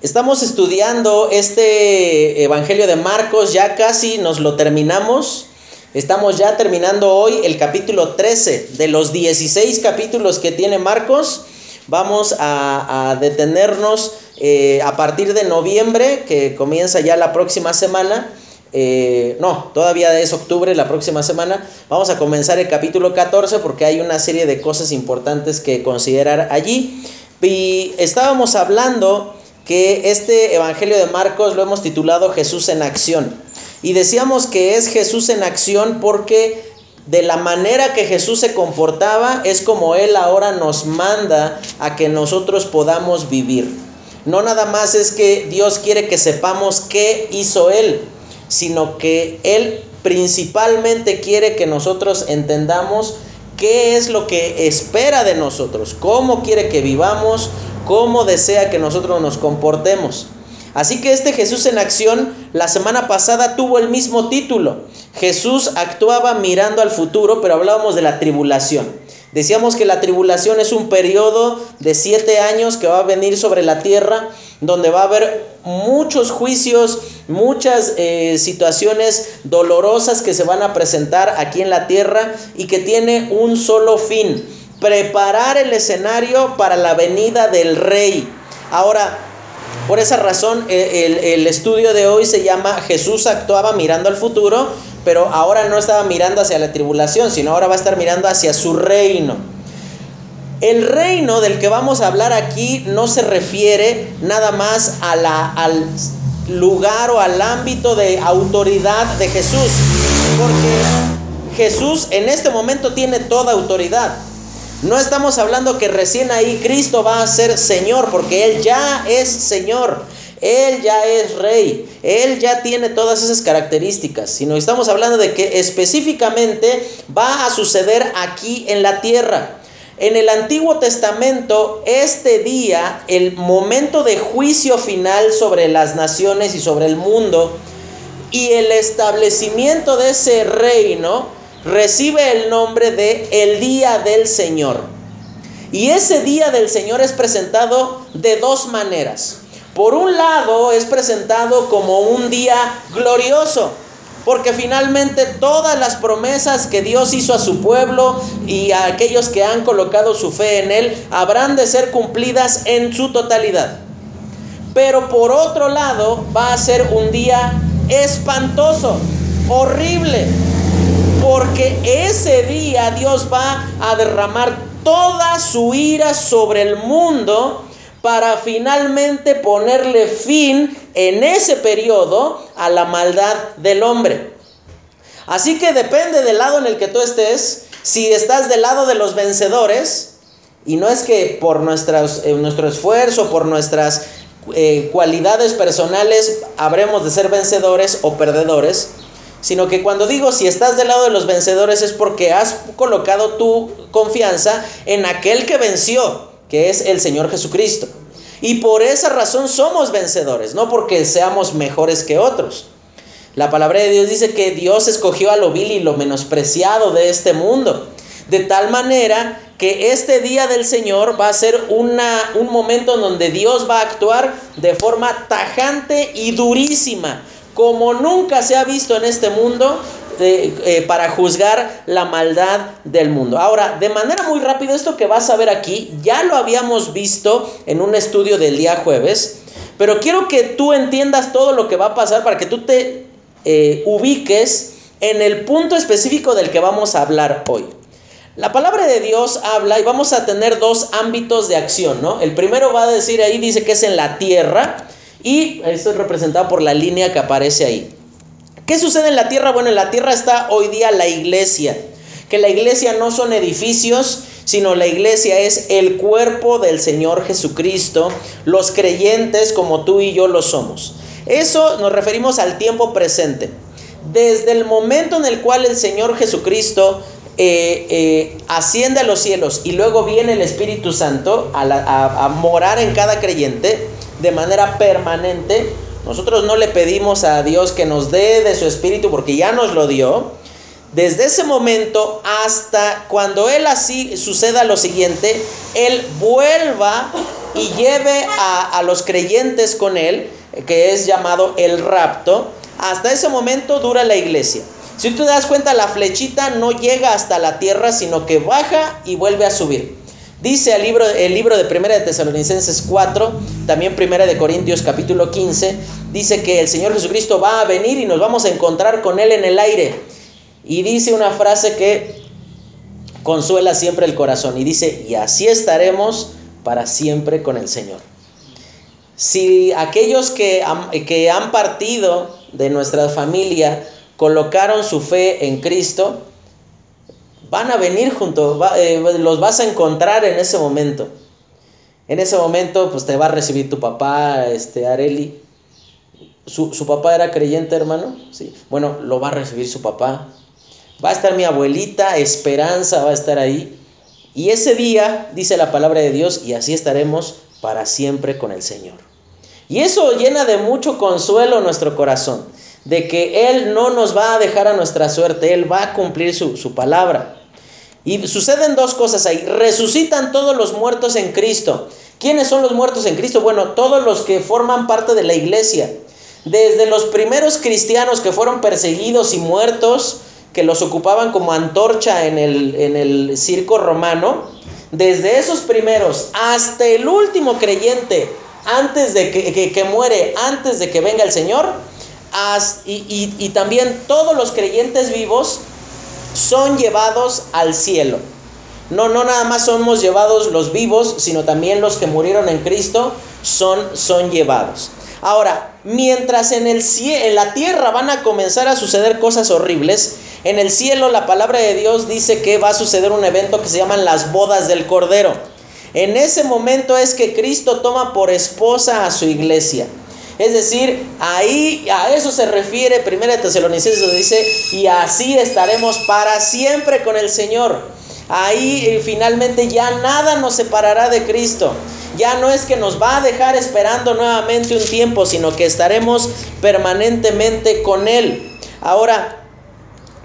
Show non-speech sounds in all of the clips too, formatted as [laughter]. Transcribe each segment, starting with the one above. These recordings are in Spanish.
Estamos estudiando este Evangelio de Marcos, ya casi nos lo terminamos. Estamos ya terminando hoy el capítulo 13 de los 16 capítulos que tiene Marcos. Vamos a, detenernos eh, a partir de noviembre, que comienza ya la próxima semana. Eh, no, todavía es octubre, la próxima semana. Vamos a comenzar el capítulo 14 porque hay una serie de cosas importantes que considerar allí. Y estábamos hablando que este Evangelio de Marcos lo hemos titulado Jesús en acción. Y decíamos que es Jesús en acción porque de la manera que Jesús se comportaba es como Él ahora nos manda a que nosotros podamos vivir. No nada más es que Dios quiere que sepamos qué hizo Él, sino que Él principalmente quiere que nosotros entendamos qué es lo que espera de nosotros, cómo quiere que vivamos, cómo desea que nosotros nos comportemos. Así que este Jesús en acción la semana pasada tuvo el mismo título. Jesús actuaba mirando al futuro, pero hablábamos de la tribulación. Decíamos que la tribulación es un periodo de siete años que va a venir sobre la tierra, donde va a haber muchos juicios, muchas eh, situaciones dolorosas que se van a presentar aquí en la tierra y que tiene un solo fin, preparar el escenario para la venida del rey. Ahora, por esa razón, e, el, estudio de hoy se llama Jesús actuaba mirando al futuro, pero ahora no estaba mirando hacia la tribulación, sino ahora va a estar mirando hacia su reino. El reino del que vamos a hablar aquí no se refiere nada más al lugar o al ámbito de autoridad de Jesús, porque Jesús en este momento tiene toda autoridad. No estamos hablando que recién ahí Cristo va a ser Señor, porque Él ya es Señor, Él ya es Rey, Él ya tiene todas esas características, sino estamos hablando de que específicamente va a suceder aquí en la tierra. En el Antiguo Testamento, este día, el momento de juicio final sobre las naciones y sobre el mundo, y el establecimiento de ese reino, recibe el nombre de el día del Señor. Y ese día del Señor es presentado de dos maneras. Por un lado es presentado como un día glorioso, porque finalmente todas las promesas que Dios hizo a su pueblo y a aquellos que han colocado su fe en Él habrán de ser cumplidas en su totalidad. Pero por otro lado va a ser un día espantoso, horrible, porque ese día Dios va a derramar toda su ira sobre el mundo para finalmente ponerle fin en ese periodo a la maldad del hombre. Así que depende del lado en el que tú estés, si estás del lado de los vencedores, y no es que por eh, nuestro esfuerzo, por nuestras eh, cualidades personales, habremos de ser vencedores o perdedores, sino que cuando digo si estás del lado de los vencedores es porque has colocado tu confianza en aquel que venció, que es el Señor Jesucristo. Y por esa razón somos vencedores, no porque seamos mejores que otros. La palabra de Dios dice que Dios escogió a lo vil y lo menospreciado de este mundo, de tal manera que este día del Señor va a ser una, un momento en donde Dios va a actuar de forma tajante y durísima como nunca se ha visto en este mundo eh, para juzgar la maldad del mundo. Ahora, de manera muy rápida, esto que vas a ver aquí, ya lo habíamos visto en un estudio del día jueves, pero quiero que tú entiendas todo lo que va a pasar para que tú te eh, ubiques en el punto específico del que vamos a hablar hoy. La palabra de Dios habla y vamos a tener dos ámbitos de acción, ¿no? El primero va a decir ahí, dice que es en la tierra, y esto es representado por la línea que aparece ahí. ¿Qué sucede en la tierra? Bueno, en la tierra está hoy día la iglesia. Que la iglesia no son edificios, sino la iglesia es el cuerpo del Señor Jesucristo, los creyentes como tú y yo lo somos. Eso nos referimos al tiempo presente. Desde el momento en el cual el Señor Jesucristo eh, eh, asciende a los cielos y luego viene el Espíritu Santo a morar en cada creyente, de manera permanente. Nosotros no le pedimos a Dios que nos dé de su espíritu porque ya nos lo dio. desde ese momento hasta cuando Él así suceda lo siguiente, Él vuelva y lleve a, a, los creyentes con Él, que es llamado el rapto, hasta ese momento dura la iglesia. Si tú te das cuenta, la flechita no llega hasta la tierra, sino que baja y vuelve a subir. Dice el libro, el libro de Primera de Tesalonicenses 4, también Primera de Corintios capítulo 15, dice que el Señor Jesucristo va a venir y nos vamos a encontrar con Él en el aire. Y dice una frase que consuela siempre el corazón y dice, y así estaremos para siempre con el Señor. Si aquellos que que han partido de nuestra familia colocaron su fe en Cristo, van a venir juntos, eh, los vas a encontrar en ese momento. En ese momento, pues te va a recibir tu papá, este, Areli. ¿Su, ¿Su, papá era creyente, hermano? Sí. Bueno, lo va a recibir su papá. Va a estar mi abuelita, Esperanza va a estar ahí. Y ese día, dice la palabra de Dios, y así estaremos para siempre con el Señor. Y eso llena de mucho consuelo nuestro corazón, de que Él no nos va a dejar a nuestra suerte, Él va a cumplir su, su palabra. Y suceden dos cosas ahí. Resucitan todos los muertos en Cristo. ¿Quiénes son los muertos en Cristo? Bueno, todos los que forman parte de la iglesia. Desde los primeros cristianos que fueron perseguidos y muertos, que los ocupaban como antorcha en el, en el circo romano, desde esos primeros hasta el último creyente, antes de que, que, muere, antes de que venga el Señor, y también todos los creyentes vivos son llevados al cielo. No, no nada más somos llevados los vivos, sino también los que murieron en Cristo son, son llevados. Ahora, mientras en, el en la tierra van a comenzar a suceder cosas horribles, en el cielo la palabra de Dios dice que va a suceder un evento que se llaman las bodas del Cordero. En ese momento es que Cristo toma por esposa a su iglesia. Es decir, ahí a eso se refiere Primera Tesalonicenses donde dice, y así estaremos para siempre con el Señor. Ahí eh, finalmente ya nada nos separará de Cristo. Ya no es que nos va a dejar esperando nuevamente un tiempo, sino que estaremos permanentemente con Él. Ahora,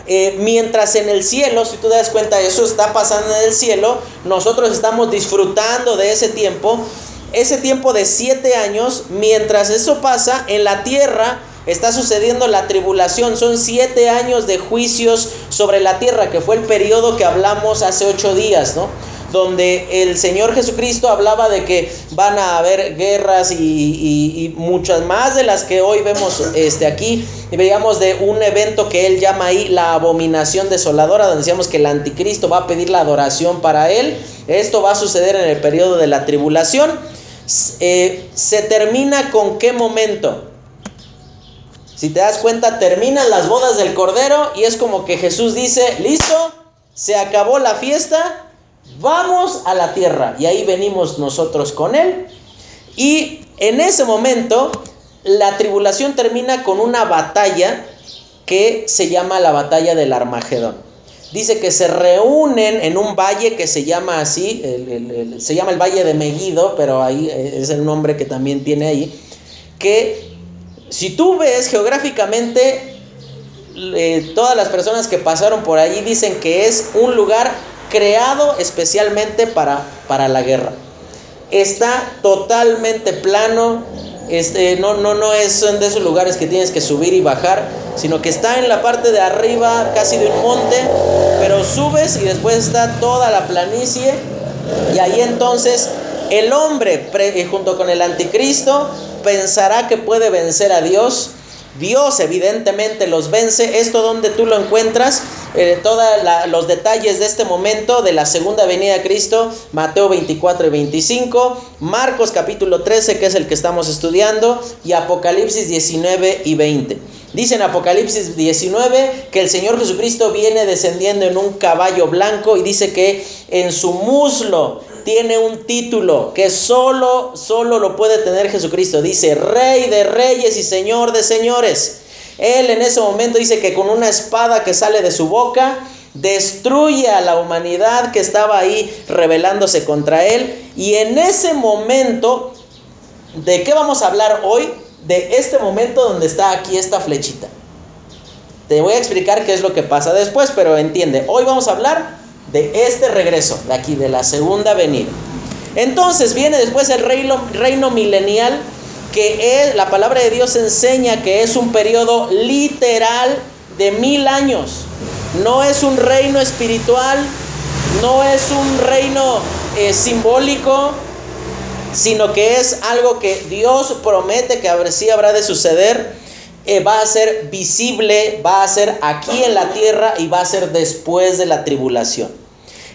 eh, mientras en el cielo, si tú te das cuenta, eso está pasando en el cielo, nosotros estamos disfrutando de ese tiempo, ese tiempo de siete años, mientras eso pasa, en la tierra está sucediendo la tribulación. Son siete años de juicios sobre la tierra, que fue el periodo que hablamos hace ocho días, ¿no? Donde el Señor Jesucristo hablaba de que van a haber guerras y, muchas más de las que hoy vemos este, aquí. Y veíamos de un evento que él llama ahí la abominación desoladora, donde decíamos que el anticristo va a pedir la adoración para él. Esto va a suceder en el periodo de la tribulación eh, se termina con qué momento. Si te das cuenta, terminan las bodas del Cordero y es como que Jesús dice, listo, se acabó la fiesta, vamos a la tierra. Y ahí venimos nosotros con Él. Y en ese momento, la tribulación termina con una batalla que se llama la batalla del Armagedón dice que se reúnen en un valle que se llama así, se llama el Valle de Megiddo, pero ahí es el nombre que también tiene ahí, que si tú ves geográficamente, todas las personas que pasaron por allí dicen que es un lugar creado especialmente para, para la guerra. Está totalmente plano, este, no, no, no es, de esos lugares que tienes que subir y bajar, sino que está en la parte de arriba, casi de un monte, pero subes y después está toda la planicie, y ahí entonces el hombre, eh, junto con el anticristo, pensará que puede vencer a Dios. Dios evidentemente los vence. Esto donde tú lo encuentras, eh, todos los detalles de este momento de la segunda venida de Cristo, Mateo 24 y 25, Marcos capítulo 13, que es el que estamos estudiando, y Apocalipsis 19 y 20. Dice en Apocalipsis 19 que el Señor Jesucristo viene descendiendo en un caballo blanco y dice que en su muslo tiene un título que solo, solo lo puede tener Jesucristo. Dice, Rey de reyes y Señor de señores. Él en ese momento dice que con una espada que sale de su boca, destruye a la humanidad que estaba ahí rebelándose contra él. Y en ese momento, ¿de qué vamos a hablar hoy? De este momento donde está aquí esta flechita. Te voy a explicar qué es lo que pasa después, pero entiende, hoy vamos a hablar de este regreso, de aquí, de la segunda venida. Entonces viene después el reino, milenial, que es, la palabra de Dios enseña que es un periodo literal de mil años. No es un reino espiritual, no es un reino eh, simbólico, sino que es algo que Dios promete que sí habrá de suceder. Eh, va a ser visible, va a ser aquí en la tierra y va a ser después de la tribulación.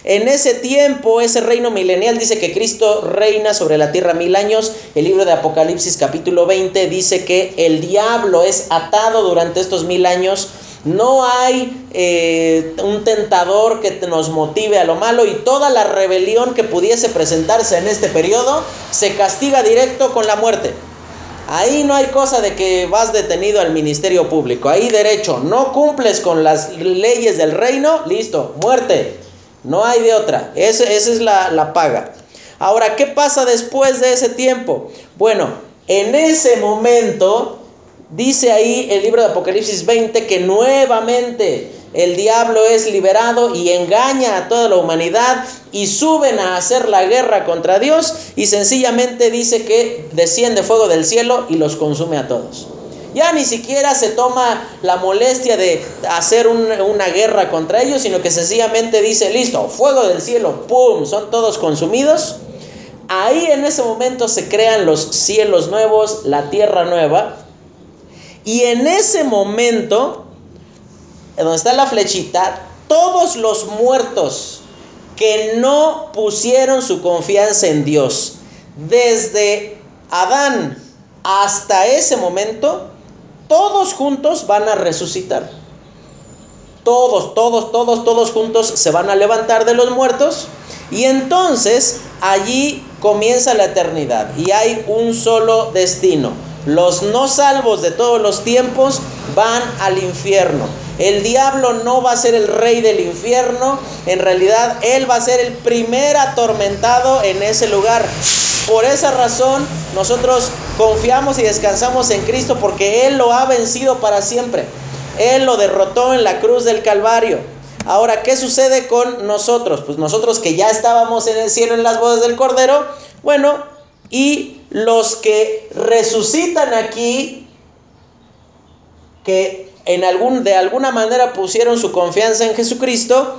En ese tiempo, ese reino milenial dice que Cristo reina sobre la tierra mil años. El libro de Apocalipsis capítulo 20 dice que el diablo es atado durante estos mil años no hay eh, un tentador que nos motive a lo malo y toda la rebelión que pudiese presentarse en este periodo se castiga directo con la muerte. Ahí no hay cosa de que vas detenido al ministerio público. Ahí derecho, no cumples con las leyes del reino, listo, muerte. No hay de otra. esa es la, la paga. Ahora, ¿qué pasa después de ese tiempo? Bueno, en ese momento Dice ahí el libro de Apocalipsis 20 que nuevamente el diablo es liberado y engaña a toda la humanidad y suben a hacer la guerra contra Dios y sencillamente dice que desciende fuego del cielo y los consume a todos. Ya ni siquiera se toma la molestia de hacer una guerra contra ellos, sino que sencillamente dice, listo, fuego del cielo, ¡pum!, son todos consumidos. Ahí en ese momento se crean los cielos nuevos, la tierra nueva, y en ese momento, donde está la flechita, todos los muertos que no pusieron su confianza en Dios, desde Adán hasta ese momento, todos juntos van a resucitar. Todos, todos, todos, todos juntos se van a levantar de los muertos. Y entonces allí comienza la eternidad y hay un solo destino los no salvos de todos los tiempos van al infierno. El diablo no va a ser el rey del infierno, en realidad él va a ser el primer atormentado en ese lugar. Por esa razón nosotros confiamos y descansamos en Cristo porque Él lo ha vencido para siempre. Él lo derrotó en la cruz del Calvario. Ahora, ¿qué sucede con nosotros? Pues nosotros que ya estábamos en el cielo en las bodas del Cordero, bueno, y los que resucitan aquí, que en algún, de alguna manera pusieron su confianza en Jesucristo,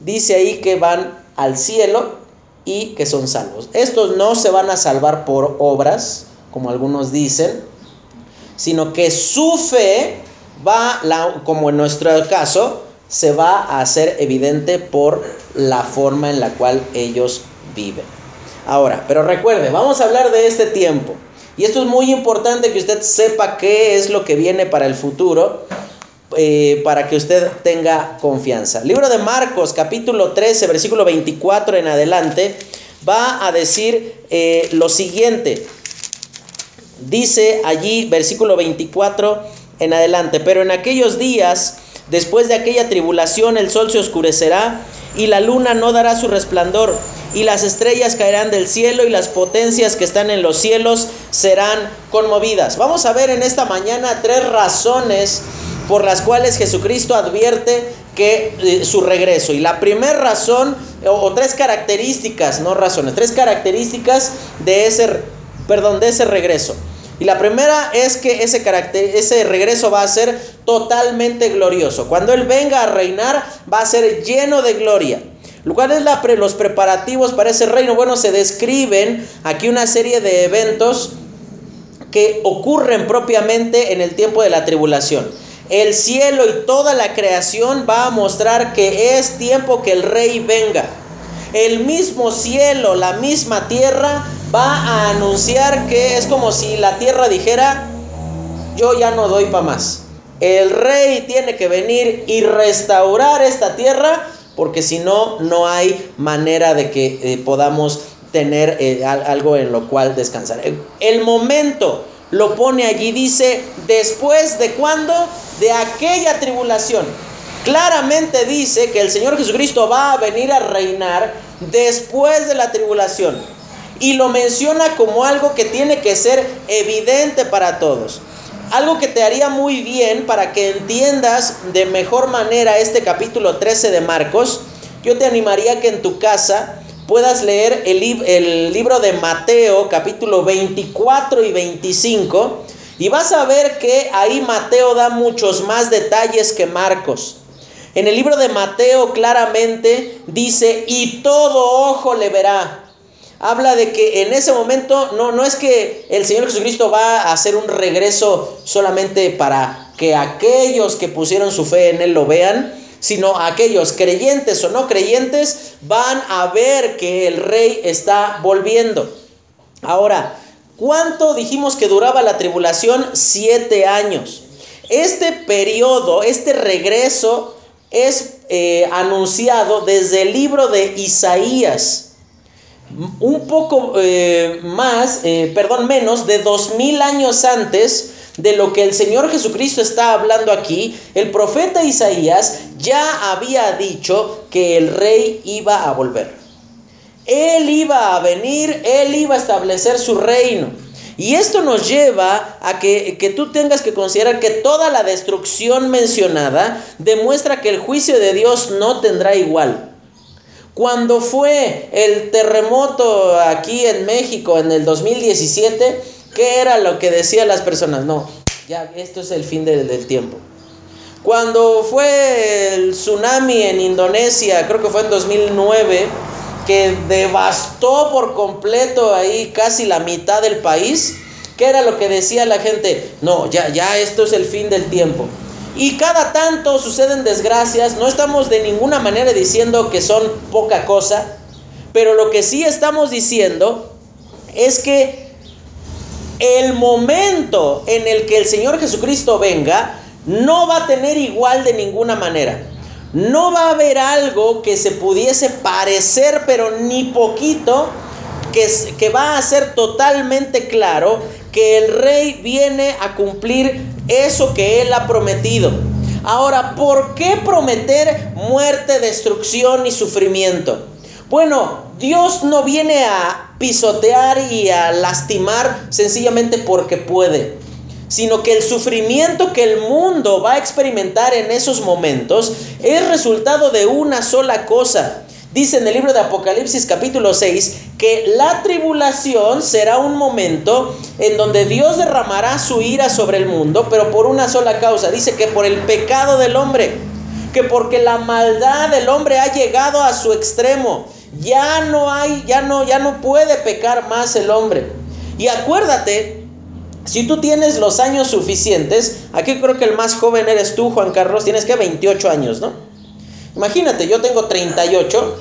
dice ahí que van al cielo y que son salvos. Estos no se van a salvar por obras, como algunos dicen, sino que su fe va, como en nuestro caso, se va a hacer evidente por la forma en la cual ellos viven. Ahora, pero recuerde, vamos a hablar de este tiempo. Y esto es muy importante que usted sepa qué es lo que viene para el futuro, eh, para que usted tenga confianza. Libro de Marcos, capítulo 13, versículo 24 en adelante, va a decir eh, lo siguiente. Dice allí, versículo 24 en adelante, pero en aquellos días, después de aquella tribulación, el sol se oscurecerá y la luna no dará su resplandor y las estrellas caerán del cielo y las potencias que están en los cielos serán conmovidas. Vamos a ver en esta mañana tres razones por las cuales Jesucristo advierte que eh, su regreso. Y la primera razón, o, tres características, no razones, tres características de ese, perdón, de ese regreso. Y la primera es que ese, carácter, ese regreso va a ser totalmente glorioso. Cuando Él venga a reinar, va a ser lleno de gloria. ¿Cuáles son los preparativos para ese reino? Bueno, se describen aquí una serie de eventos que ocurren propiamente en el tiempo de la tribulación. El cielo y toda la creación va a mostrar que es tiempo que el rey venga. El mismo cielo, la misma tierra va a anunciar que es como si la tierra dijera, yo ya no doy para más. El rey tiene que venir y restaurar esta tierra porque si no, no hay manera de que eh, podamos tener eh, algo en lo cual descansar. El momento lo pone allí, dice, después de cuándo? De aquella tribulación. Claramente dice que el Señor Jesucristo va a venir a reinar después de la tribulación. Y lo menciona como algo que tiene que ser evidente para todos. algo que te haría muy bien para que entiendas de mejor manera este capítulo 13 de Marcos, yo te animaría que en tu casa puedas leer el, el libro de Mateo capítulo 24 y 25 y vas a ver que ahí Mateo da muchos más detalles que Marcos. En el libro de Mateo claramente dice, y todo ojo le verá. Habla de que en ese momento no, no es que el Señor Jesucristo va a hacer un regreso solamente para que aquellos que pusieron su fe en Él lo vean, sino aquellos creyentes o no creyentes van a ver que el rey está volviendo. Ahora, ¿cuánto dijimos que duraba la tribulación? Siete años. Este periodo, este regreso es eh, anunciado desde el libro de Isaías. Un poco eh, más, eh, perdón, menos de dos mil años antes de lo que el Señor Jesucristo está hablando aquí, el profeta Isaías ya había dicho que el rey iba a volver. Él iba a venir, él iba a establecer su reino. Y esto nos lleva a que, que, tú tengas que considerar que toda la destrucción mencionada demuestra que el juicio de Dios no tendrá igual. Cuando fue el terremoto aquí en México en el 2017, ¿qué era lo que decían las personas? No, ya esto es el fin del, del tiempo. Cuando fue el tsunami en Indonesia, creo que fue en 2009, que devastó por completo ahí casi la mitad del país, ¿qué era lo que decía la gente? No, ya, ya esto es el fin del tiempo. Y cada tanto suceden desgracias, no estamos de ninguna manera diciendo que son poca cosa, pero lo que sí estamos diciendo es que el momento en el que el Señor Jesucristo venga no va a tener igual de ninguna manera. No va a haber algo que se pudiese parecer, pero ni poquito, que, va a ser totalmente claro que el rey viene a cumplir eso que él ha prometido. Ahora, ¿por qué prometer muerte, destrucción y sufrimiento? Bueno, Dios no viene a pisotear y a lastimar sencillamente porque puede sino que el sufrimiento que el mundo va a experimentar en esos momentos es resultado de una sola cosa. Dice en el libro de Apocalipsis capítulo 6 que la tribulación será un momento en donde Dios derramará su ira sobre el mundo, pero por una sola causa. Dice que por el pecado del hombre, que porque la maldad del hombre ha llegado a su extremo. Ya no hay, ya no, ya no puede pecar más el hombre. Y acuérdate si tú tienes los años suficientes, aquí creo que el más joven eres tú, Juan Carlos, tienes que 28 años, ¿no? Imagínate, yo tengo 38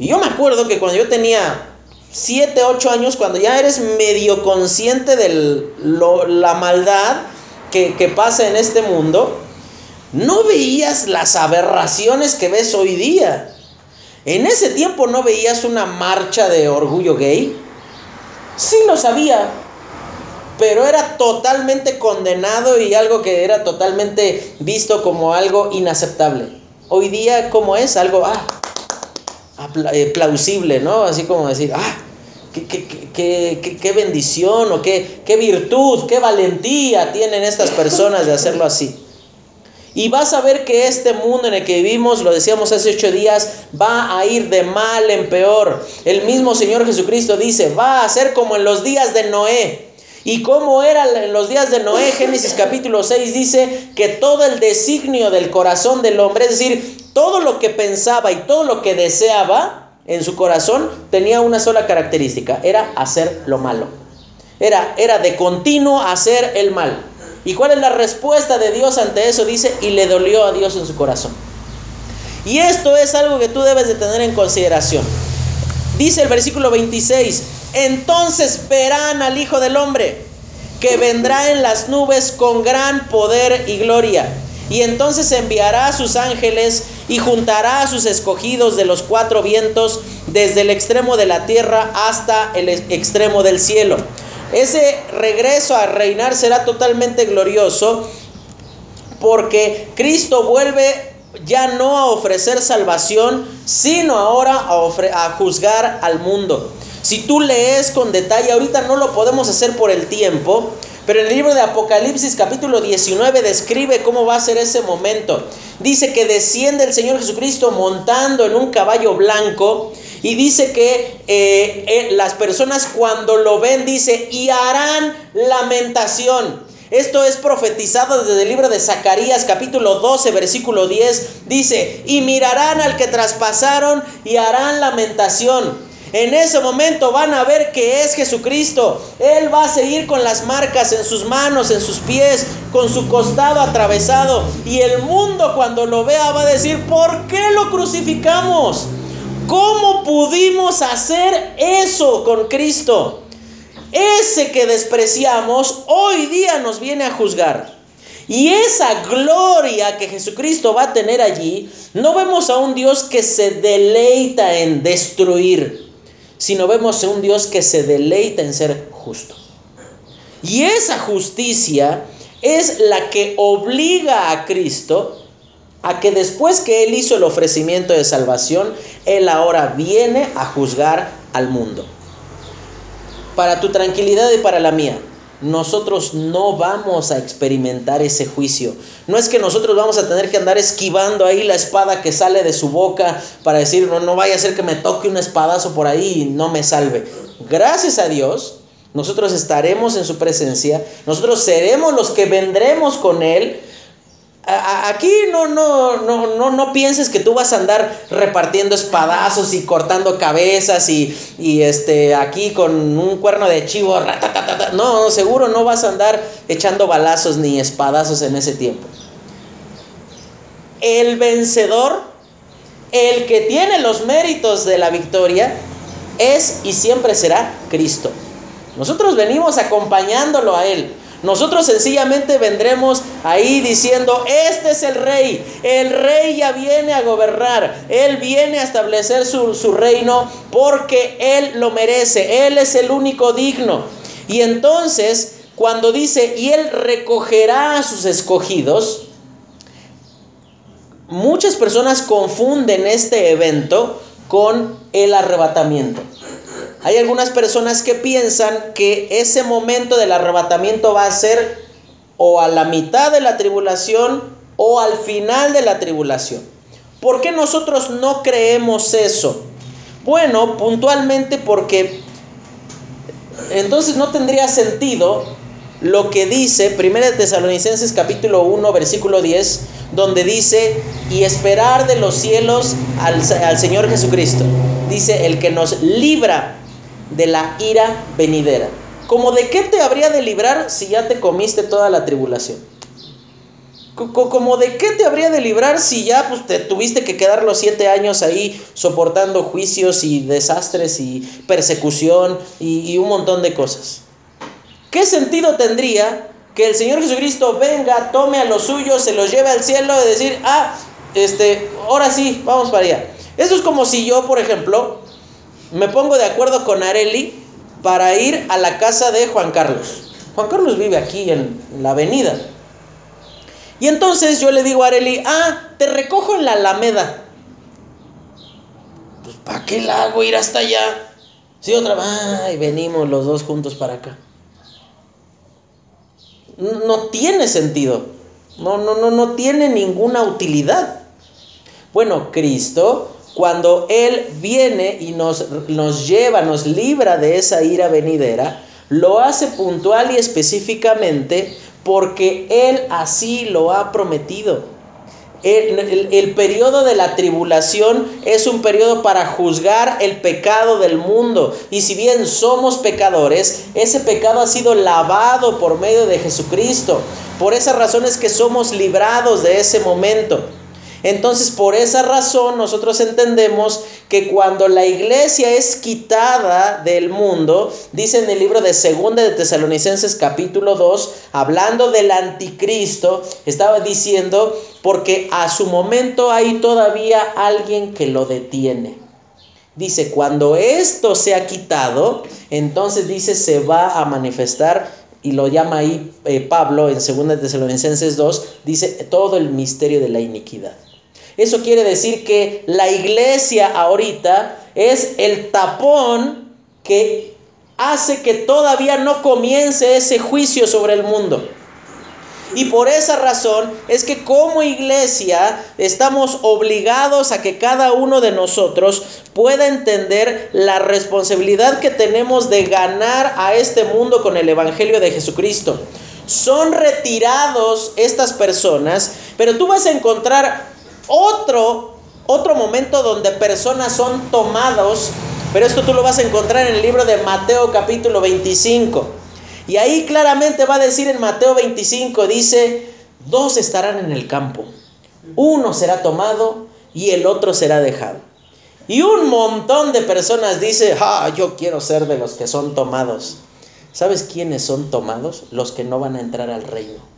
y yo me acuerdo que cuando yo tenía 7, 8 años, cuando ya eres medio consciente de la maldad que, que pasa en este mundo, no veías las aberraciones que ves hoy día. En ese tiempo no veías una marcha de orgullo gay. Sí lo sabía, pero era totalmente condenado y algo que era totalmente visto como algo inaceptable. Hoy día, ¿cómo es? Algo ah, eh, plausible, ¿no? Así como decir, ah, qué, bendición o qué, qué virtud, qué valentía tienen estas personas de hacerlo así. Y vas a ver que este mundo en el que vivimos, lo decíamos hace ocho días, va a ir de mal en peor. El mismo Señor Jesucristo dice, va a ser como en los días de Noé. Y cómo era en los días de Noé, Génesis capítulo 6 dice que todo el designio del corazón del hombre, es decir, todo lo que pensaba y todo lo que deseaba en su corazón tenía una sola característica, era hacer lo malo. Era, era de continuo hacer el mal. ¿Y cuál es la respuesta de Dios ante eso? Dice, y le dolió a Dios en su corazón. Y esto es algo que tú debes de tener en consideración. Dice el versículo 26, entonces verán al Hijo del Hombre, que vendrá en las nubes con gran poder y gloria. Y entonces enviará a sus ángeles y juntará a sus escogidos de los cuatro vientos, desde el extremo de la tierra hasta el extremo del cielo. Ese regreso a reinar será totalmente glorioso porque Cristo vuelve ya no a ofrecer salvación, sino ahora a, a juzgar al mundo. Si tú lees con detalle, ahorita no lo podemos hacer por el tiempo, pero el libro de Apocalipsis capítulo 19 describe cómo va a ser ese momento. Dice que desciende el Señor Jesucristo montando en un caballo blanco y dice que eh, eh, las personas cuando lo ven, dice, y harán lamentación. Esto es profetizado desde el libro de Zacarías capítulo 12 versículo 10. Dice, y mirarán al que traspasaron y harán lamentación. En ese momento van a ver que es Jesucristo. Él va a seguir con las marcas en sus manos, en sus pies, con su costado atravesado. Y el mundo cuando lo vea va a decir, ¿por qué lo crucificamos? ¿Cómo pudimos hacer eso con Cristo? Ese que despreciamos hoy día nos viene a juzgar. Y esa gloria que Jesucristo va a tener allí, no vemos a un Dios que se deleita en destruir sino vemos un Dios que se deleita en ser justo. Y esa justicia es la que obliga a Cristo a que después que Él hizo el ofrecimiento de salvación, Él ahora viene a juzgar al mundo. Para tu tranquilidad y para la mía, nosotros no vamos a experimentar ese juicio. No es que nosotros vamos a tener que andar esquivando ahí la espada que sale de su boca para decir, no, no vaya a ser que me toque un espadazo por ahí y no me salve. Gracias a Dios, nosotros estaremos en su presencia, nosotros seremos los que vendremos con Él Aquí no, no, no, no, no pienses que tú vas a andar repartiendo espadazos y cortando cabezas y, y este, aquí con un cuerno de chivo. No, seguro no vas a andar echando balazos ni espadazos en ese tiempo. El vencedor, el que tiene los méritos de la victoria, es y siempre será Cristo. Nosotros venimos acompañándolo a Él. Nosotros sencillamente vendremos ahí diciendo, este es el rey, el rey ya viene a gobernar, él viene a establecer su, su reino porque él lo merece, él es el único digno. Y entonces, cuando dice, y él recogerá a sus escogidos, muchas personas confunden este evento con el arrebatamiento. Hay algunas personas que piensan que ese momento del arrebatamiento va a ser o a la mitad de la tribulación o al final de la tribulación. ¿Por qué nosotros no creemos eso? Bueno, puntualmente porque entonces no tendría sentido lo que dice 1 Tesalonicenses capítulo 1 versículo 10, donde dice, y esperar de los cielos al, al Señor Jesucristo. Dice, el que nos libra de la ira venidera. ¿Como de qué te habría de librar si ya te comiste toda la tribulación? ¿Como de qué te habría de librar si ya pues, te tuviste que quedar los siete años ahí soportando juicios y desastres y persecución y, y un montón de cosas? ¿Qué sentido tendría que el Señor Jesucristo venga, tome a los suyos, se los lleve al cielo y decir, ah, este, ahora sí, vamos para allá? Eso es como si yo, por ejemplo, me pongo de acuerdo con Areli para ir a la casa de Juan Carlos. Juan Carlos vive aquí en la avenida. Y entonces yo le digo a Areli, ah, te recojo en la Alameda. Pues, ¿para qué la hago ir hasta allá? Sí, otra vez, venimos los dos juntos para acá. No tiene sentido. No, no, no, no tiene ninguna utilidad. Bueno, Cristo cuando Él viene y nos, nos lleva, nos libra de esa ira venidera, lo hace puntual y específicamente porque Él así lo ha prometido. El, el, periodo de la tribulación es un periodo para juzgar el pecado del mundo. Y si bien somos pecadores, ese pecado ha sido lavado por medio de Jesucristo. Por esas razones que somos librados de ese momento. Entonces, por esa razón, nosotros entendemos que cuando la iglesia es quitada del mundo, dice en el libro de Segunda de Tesalonicenses capítulo 2, hablando del anticristo, estaba diciendo, porque a su momento hay todavía alguien que lo detiene. Dice, cuando esto se ha quitado, entonces dice, se va a manifestar y lo llama ahí eh, Pablo en 2 Tesalonicenses 2, dice todo el misterio de la iniquidad. Eso quiere decir que la iglesia ahorita es el tapón que hace que todavía no comience ese juicio sobre el mundo. Y por esa razón es que como iglesia estamos obligados a que cada uno de nosotros pueda entender la responsabilidad que tenemos de ganar a este mundo con el Evangelio de Jesucristo. Son retirados estas personas, pero tú vas a encontrar otro, otro momento donde personas son tomados, pero esto tú lo vas a encontrar en el libro de Mateo capítulo 25. Y ahí claramente va a decir en Mateo 25, dice, dos estarán en el campo, uno será tomado y el otro será dejado. Y un montón de personas dice, ah, yo quiero ser de los que son tomados. ¿Sabes quiénes son tomados? Los que no van a entrar al reino.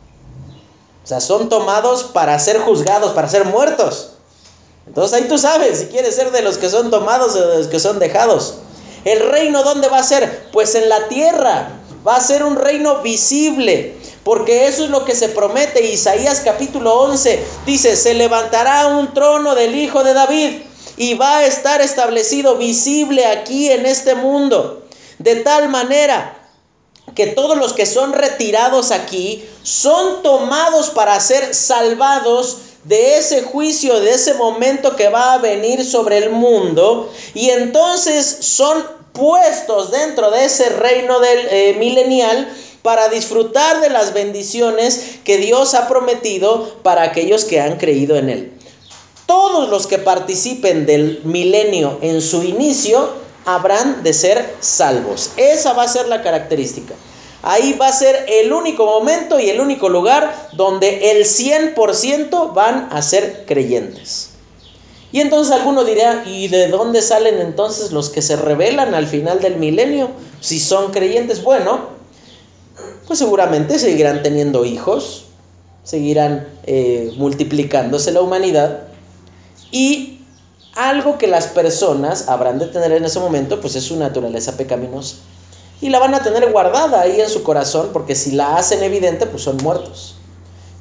O sea, son tomados para ser juzgados, para ser muertos. Entonces ahí tú sabes si quieres ser de los que son tomados o de los que son dejados. ¿El reino dónde va a ser? Pues en la tierra va a ser un reino visible, porque eso es lo que se promete. Isaías capítulo 11 dice, se levantará un trono del Hijo de David y va a estar establecido visible aquí en este mundo, de tal manera que todos los que son retirados aquí son tomados para ser salvados de ese juicio, de ese momento que va a venir sobre el mundo, y entonces son puestos dentro de ese reino del eh, milenial para disfrutar de las bendiciones que Dios ha prometido para aquellos que han creído en Él. Todos los que participen del milenio en su inicio habrán de ser salvos. Esa va a ser la característica. Ahí va a ser el único momento y el único lugar donde el 100% van a ser creyentes. Y entonces alguno dirá, ¿y de dónde salen entonces los que se revelan al final del milenio? Si son creyentes, bueno, pues seguramente seguirán teniendo hijos, seguirán eh, multiplicándose la humanidad y algo que las personas habrán de tener en ese momento, pues es su naturaleza pecaminosa. Y la van a tener guardada ahí en su corazón, porque si la hacen evidente, pues son muertos.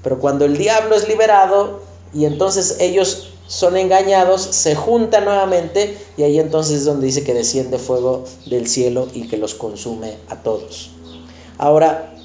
Pero cuando el diablo es liberado y entonces ellos son engañados, se juntan nuevamente y ahí entonces es donde dice que desciende fuego del cielo y que los consume a todos. Ahora,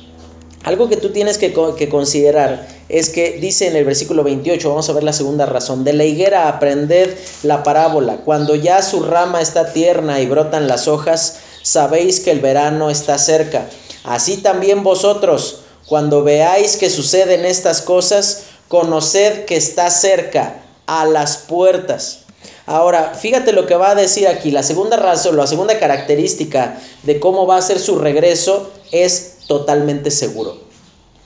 algo que tú tienes que, que, considerar es que dice en el versículo 28, vamos a ver la segunda razón, de la higuera aprended la parábola, cuando ya su rama está tierna y brotan las hojas, sabéis que el verano está cerca. Así también vosotros, cuando veáis que suceden estas cosas, conoced que está cerca a las puertas. Ahora, fíjate lo que va a decir aquí. La segunda razón, la segunda característica de cómo va a ser su regreso es totalmente seguro.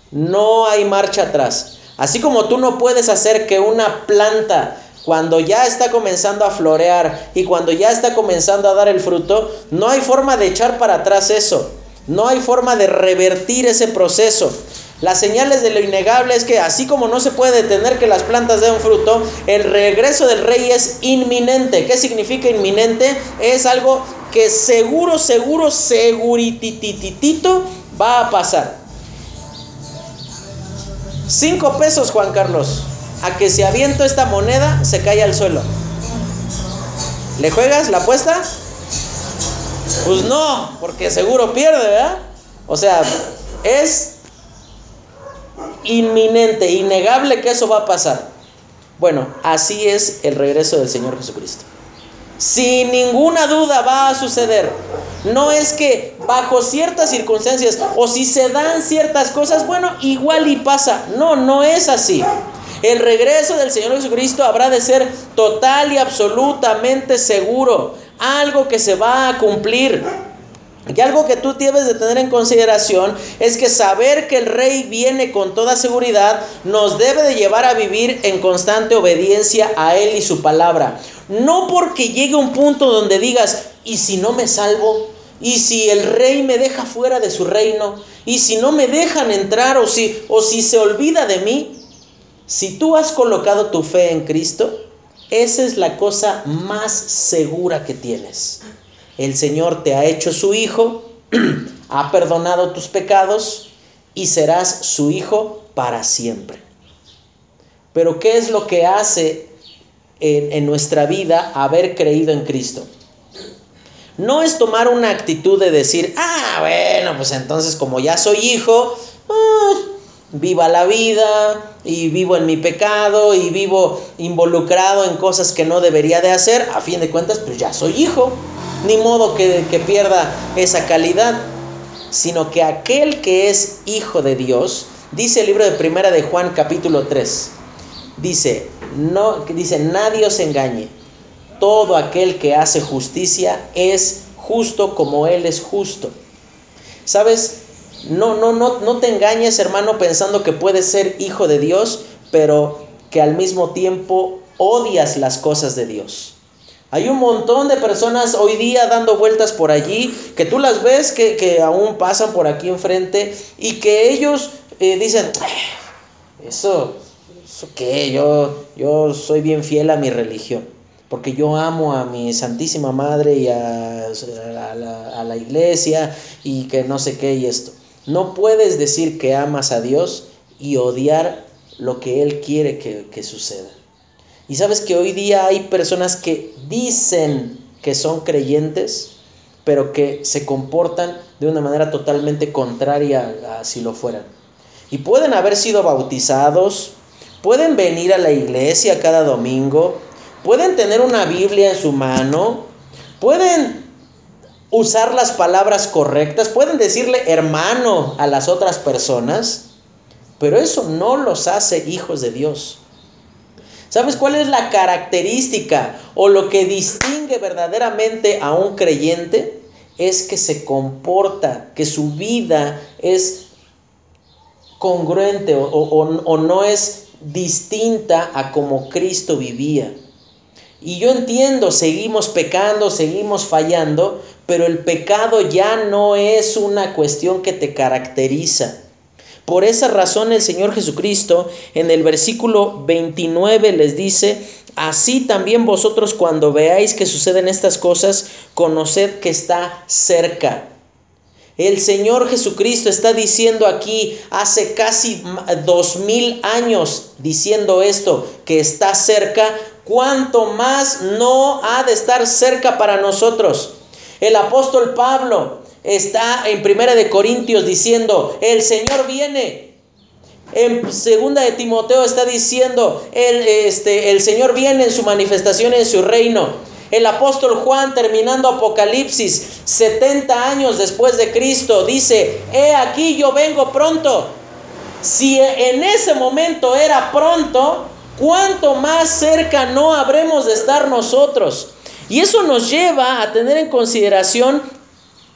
No hay marcha atrás. Así como tú no puedes hacer que una planta cuando ya está comenzando a florear y cuando ya está comenzando a dar el fruto, no hay forma de echar para atrás eso. No hay forma de revertir ese proceso. Las señales de lo innegable es que así como no se puede detener que las plantas den fruto, el regreso del rey es inminente. ¿Qué significa inminente? Es algo que seguro, seguro, seguritititito va a pasar. Cinco pesos, Juan Carlos. A que se aviento esta moneda, se cae al suelo. ¿Le juegas la apuesta? Pues no, porque seguro pierde, ¿verdad? O sea, es inminente, innegable que eso va a pasar. Bueno, así es el regreso del Señor Jesucristo. Sin ninguna duda va a suceder. No es que bajo ciertas circunstancias o si se dan ciertas cosas, bueno, igual y pasa. No, no es así. El regreso del Señor Jesucristo habrá de ser total y absolutamente seguro. Algo que se va a cumplir. Y algo que tú debes de tener en consideración es que saber que el rey viene con toda seguridad nos debe de llevar a vivir en constante obediencia a él y su palabra. No porque llegue un punto donde digas, ¿y si no me salvo? ¿Y si el rey me deja fuera de su reino? ¿Y si no me dejan entrar o si o si se olvida de mí? Si tú has colocado tu fe en Cristo, esa es la cosa más segura que tienes. El Señor te ha hecho su hijo, [clears throat] ha perdonado tus pecados y serás su hijo para siempre. Pero ¿qué es lo que hace en, nuestra vida haber creído en Cristo? no es tomar una actitud de decir, ah, bueno, pues entonces como ya soy hijo, ah, viva la vida y vivo en mi pecado y vivo involucrado en cosas que no debería de hacer, a fin de cuentas, pues ya soy hijo, ni modo que, que pierda esa calidad, sino que aquel que es hijo de Dios, dice el libro de Primera de Juan capítulo 3, dice, no, dice, nadie os engañe todo aquel que hace justicia es justo como Él es justo. ¿Sabes? No, no, no, no te engañes, hermano, pensando que puedes ser hijo de Dios, pero que al mismo tiempo odias las cosas de Dios. Hay un montón de personas hoy día dando vueltas por allí, que tú las ves que, aún pasan por aquí enfrente y que ellos eh, dicen, eso, eso qué, yo, yo soy bien fiel a mi religión porque yo amo a mi Santísima Madre y a, la, iglesia y que no sé qué y esto. No puedes decir que amas a Dios y odiar lo que Él quiere que, que suceda. Y sabes que hoy día hay personas que dicen que son creyentes, pero que se comportan de una manera totalmente contraria a si lo fueran. Y pueden haber sido bautizados, pueden venir a la iglesia cada domingo, pueden tener una Biblia en su mano, pueden usar las palabras correctas, pueden decirle hermano a las otras personas, pero eso no los hace hijos de Dios. ¿Sabes cuál es la característica o lo que distingue verdaderamente a un creyente? Es que se comporta, que su vida es congruente o, o no es distinta a como Cristo vivía. Y yo entiendo, seguimos pecando, seguimos fallando, pero el pecado ya no es una cuestión que te caracteriza. Por esa razón el Señor Jesucristo en el versículo 29 les dice, así también vosotros cuando veáis que suceden estas cosas, conoced que está cerca. El Señor Jesucristo está diciendo aquí hace casi dos mil años diciendo esto, que está cerca, cuanto más no ha de estar cerca para nosotros. El apóstol Pablo está en Primera de Corintios diciendo, el Señor viene. En segunda de Timoteo está diciendo, el, este, el Señor viene en su manifestación en su reino. El apóstol Juan, terminando Apocalipsis, 70 años después de Cristo, dice, he aquí yo vengo pronto. Si en ese momento era pronto, cuánto más cerca no habremos de estar nosotros. Y eso nos lleva a tener en consideración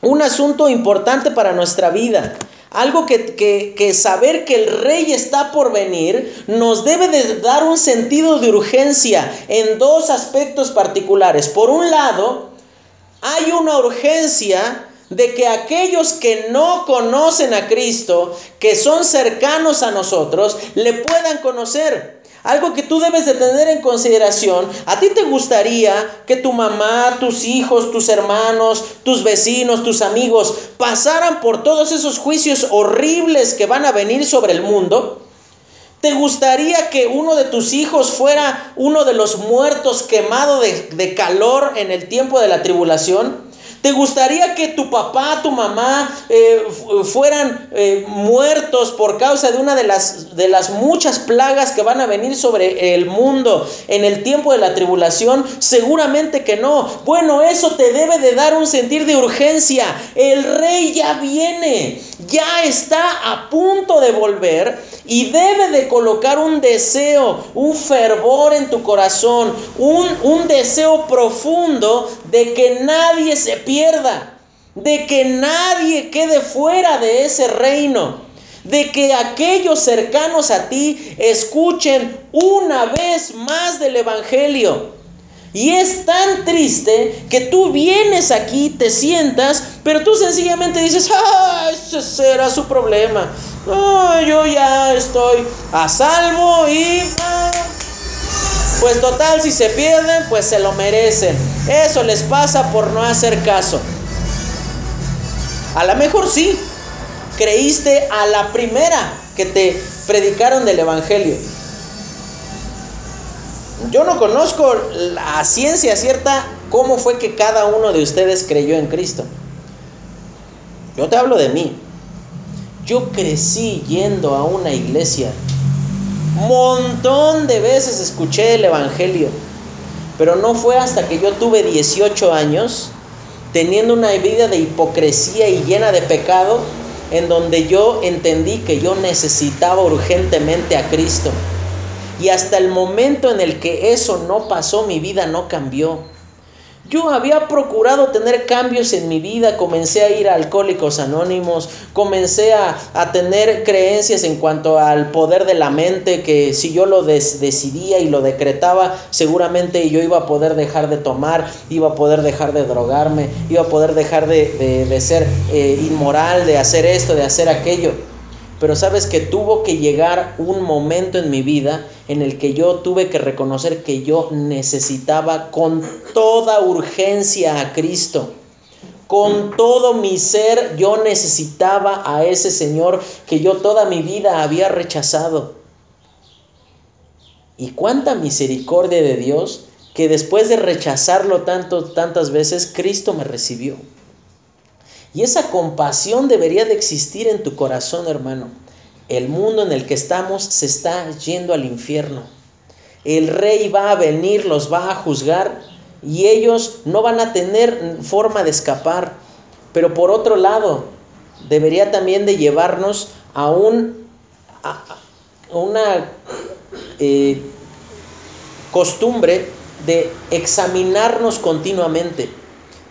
un asunto importante para nuestra vida. Algo que, que, saber que el rey está por venir nos debe de dar un sentido de urgencia en dos aspectos particulares. Por un lado, hay una urgencia de que aquellos que no conocen a Cristo, que son cercanos a nosotros, le puedan conocer. Algo que tú debes de tener en consideración, a ti te gustaría que tu mamá, tus hijos, tus hermanos, tus vecinos, tus amigos pasaran por todos esos juicios horribles que van a venir sobre el mundo. ¿Te gustaría que uno de tus hijos fuera uno de los muertos quemado de, de calor en el tiempo de la tribulación? ¿Te gustaría que tu papá, tu mamá eh, fueran eh, muertos por causa de una de las, de las muchas plagas que van a venir sobre el mundo en el tiempo de la tribulación? Seguramente que no. Bueno, eso te debe de dar un sentir de urgencia. El rey ya viene, ya está a punto de volver y debe de colocar un deseo, un fervor en tu corazón, un, un deseo profundo de que nadie se pierda, de que nadie quede fuera de ese reino, de que aquellos cercanos a ti escuchen una vez más del Evangelio. Y es tan triste que tú vienes aquí, te sientas, pero tú sencillamente dices, ah, ese será su problema. yo ya estoy a salvo y... Ah, pues total, si se pierden, pues se lo merecen. Eso les pasa por no hacer caso. A lo mejor sí, creíste a la primera que te predicaron del Evangelio. Yo no conozco la ciencia cierta ¿Cómo fue que cada uno de ustedes creyó en Cristo? Yo te hablo de mí. Yo crecí yendo a una iglesia. Montón de veces escuché el Evangelio. Pero no fue hasta que yo tuve 18 años, teniendo una vida de hipocresía y llena de pecado, en donde yo entendí que yo necesitaba urgentemente a Cristo. Y hasta el momento en el que eso no pasó, mi vida no cambió. Yo había procurado tener cambios en mi vida, comencé a ir a alcohólicos anónimos, comencé a, tener creencias en cuanto al poder de la mente, que si yo lo decidía y lo decretaba, seguramente yo iba a poder dejar de tomar, iba a poder dejar de drogarme, iba a poder dejar de, ser eh, inmoral, de hacer esto, de hacer aquello pero sabes que tuvo que llegar un momento en mi vida en el que yo tuve que reconocer que yo necesitaba con toda urgencia a Cristo. Con todo mi ser yo necesitaba a ese Señor que yo toda mi vida había rechazado. Y cuánta misericordia de Dios que después de rechazarlo tantas veces, Cristo me recibió. Y esa compasión debería de existir en tu corazón, hermano. El mundo en el que estamos se está yendo al infierno. El rey va a venir, los va a juzgar y ellos no van a tener forma de escapar. Pero por otro lado, debería también de llevarnos a, un, una eh, costumbre de examinarnos continuamente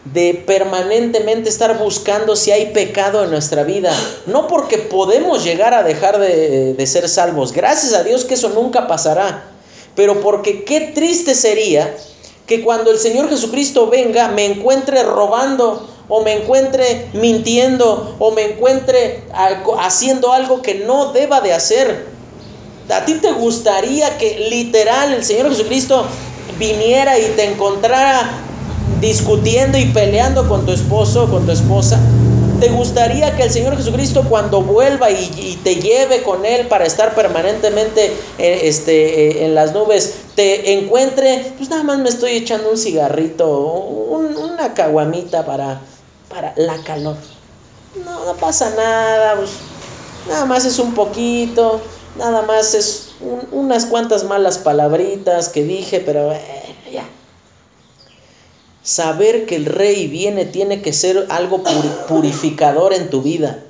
de permanentemente estar buscando si hay pecado en nuestra vida. No porque podemos llegar a dejar de, de, ser salvos. Gracias a Dios que eso nunca pasará. Pero porque qué triste sería que cuando el Señor Jesucristo venga me encuentre robando o me encuentre mintiendo o me encuentre haciendo algo que no deba de hacer. ¿A ti te gustaría que literal el Señor Jesucristo viniera y te encontrara discutiendo y peleando con tu esposo, con tu esposa? ¿Te gustaría que el Señor Jesucristo cuando vuelva y, te lleve con Él para estar permanentemente eh, este, eh, en las nubes, te encuentre, pues nada más me estoy echando un cigarrito, una caguamita para, para la calor? No, no pasa nada, pues, nada más es un poquito, nada más es unas cuantas malas palabritas que dije, pero eh, Saber que el rey viene tiene que ser algo purificador en tu vida.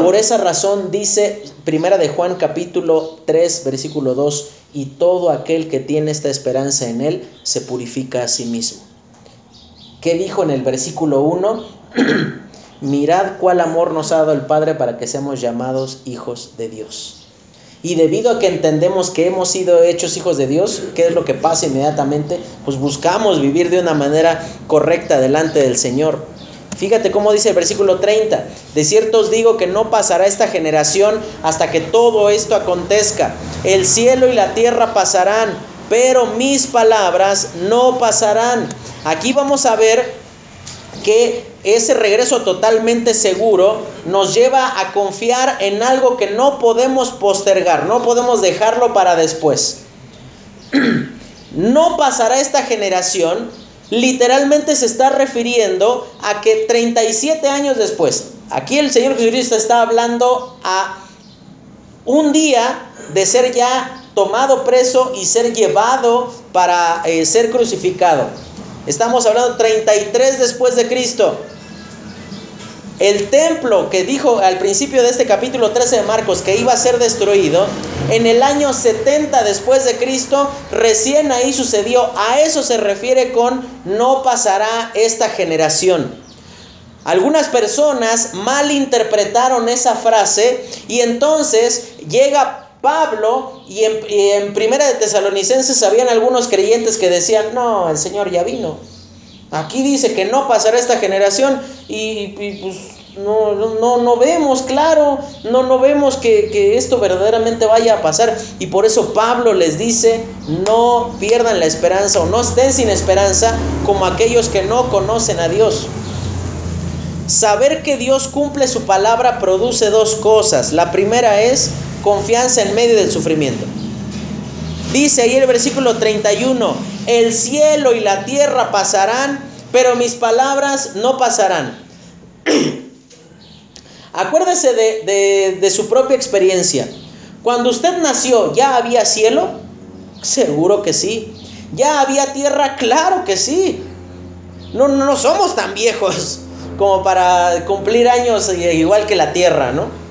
Por esa razón dice Primera de Juan capítulo 3 versículo 2, y todo aquel que tiene esta esperanza en él se purifica a sí mismo. ¿Qué dijo en el versículo 1? [clears throat] Mirad cuál amor nos ha dado el Padre para que seamos llamados hijos de Dios. Y debido a que entendemos que hemos sido hechos hijos de Dios, ¿qué es lo que pasa inmediatamente? Pues buscamos vivir de una manera correcta delante del Señor. Fíjate cómo dice el versículo 30. De cierto os digo que no pasará esta generación hasta que todo esto acontezca. El cielo y la tierra pasarán, pero mis palabras no pasarán. Aquí vamos a ver que ese regreso totalmente seguro nos lleva a confiar en algo que no podemos postergar, no podemos dejarlo para después. [clears throat] no pasará esta generación, literalmente se está refiriendo a que 37 años después, aquí el Señor Jesucristo está hablando a un día de ser ya tomado preso y ser llevado para eh, ser crucificado. Estamos hablando 33 después de Cristo. El templo que dijo al principio de este capítulo 13 de Marcos que iba a ser destruido, en el año 70 después de Cristo, recién ahí sucedió. A eso se refiere con no pasará esta generación. Algunas personas malinterpretaron esa frase y entonces llega Pablo y en, Primera de Tesalonicenses habían algunos creyentes que decían, no, el Señor ya vino. Aquí dice que no pasará esta generación y, pues no, no, no, vemos claro, no, no vemos que, que, esto verdaderamente vaya a pasar. Y por eso Pablo les dice, no pierdan la esperanza o no estén sin esperanza como aquellos que no conocen a Dios. Saber que Dios cumple su palabra produce dos cosas. La primera es confianza en medio del sufrimiento. Dice ahí el versículo 31, el cielo y la tierra pasarán, pero mis palabras no pasarán. [clears throat] Acuérdese de, de, su propia experiencia. Cuando usted nació, ¿ya había cielo? Seguro que sí. ¿Ya había tierra? Claro que sí. No, no somos tan viejos como para cumplir años igual que la tierra, ¿no?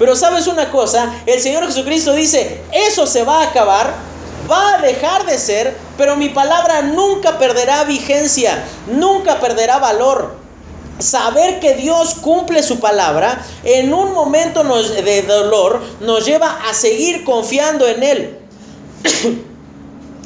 Pero sabes una cosa, el Señor Jesucristo dice, eso se va a acabar, va a dejar de ser, pero mi palabra nunca perderá vigencia, nunca perderá valor. Saber que Dios cumple su palabra en un momento de dolor nos lleva a seguir confiando en Él. [coughs]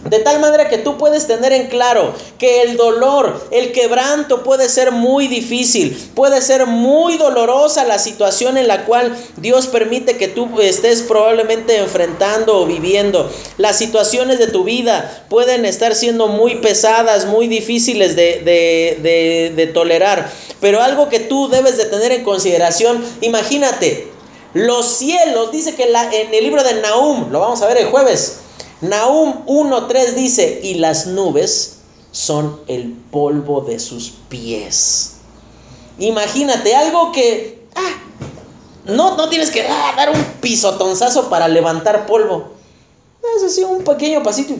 De tal manera que tú puedes tener en claro que el dolor, el quebranto puede ser muy difícil, puede ser muy dolorosa la situación en la cual Dios permite que tú estés probablemente enfrentando o viviendo. Las situaciones de tu vida pueden estar siendo muy pesadas, muy difíciles de, de, de tolerar. Pero algo que tú debes de tener en consideración, imagínate, los cielos, dice que en el libro de Nahum, lo vamos a ver el jueves, Nahum 1.3 dice, y las nubes son el polvo de sus pies. Imagínate, algo que ah, no, no tienes que ah, dar un pisotonzazo para levantar polvo. Es así un pequeño pasito.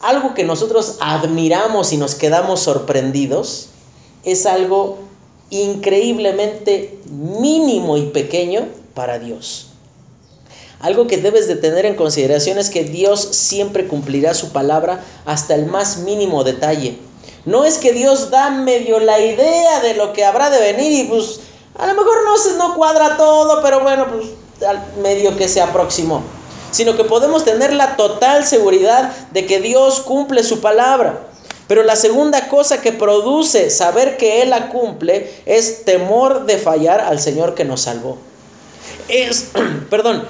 algo que nosotros admiramos y nos quedamos sorprendidos es algo increíblemente mínimo y pequeño para Dios. Algo que debes de tener en consideración es que Dios siempre cumplirá su palabra hasta el más mínimo detalle. No es que Dios da medio la idea de lo que habrá de venir y pues a lo mejor no, se, no cuadra todo, pero bueno, pues medio que se aproximó. Sino que podemos tener la total seguridad de que Dios cumple su palabra. Pero la segunda cosa que produce saber que Él la cumple es temor de fallar al Señor que nos salvó. Es, [clears throat] perdón,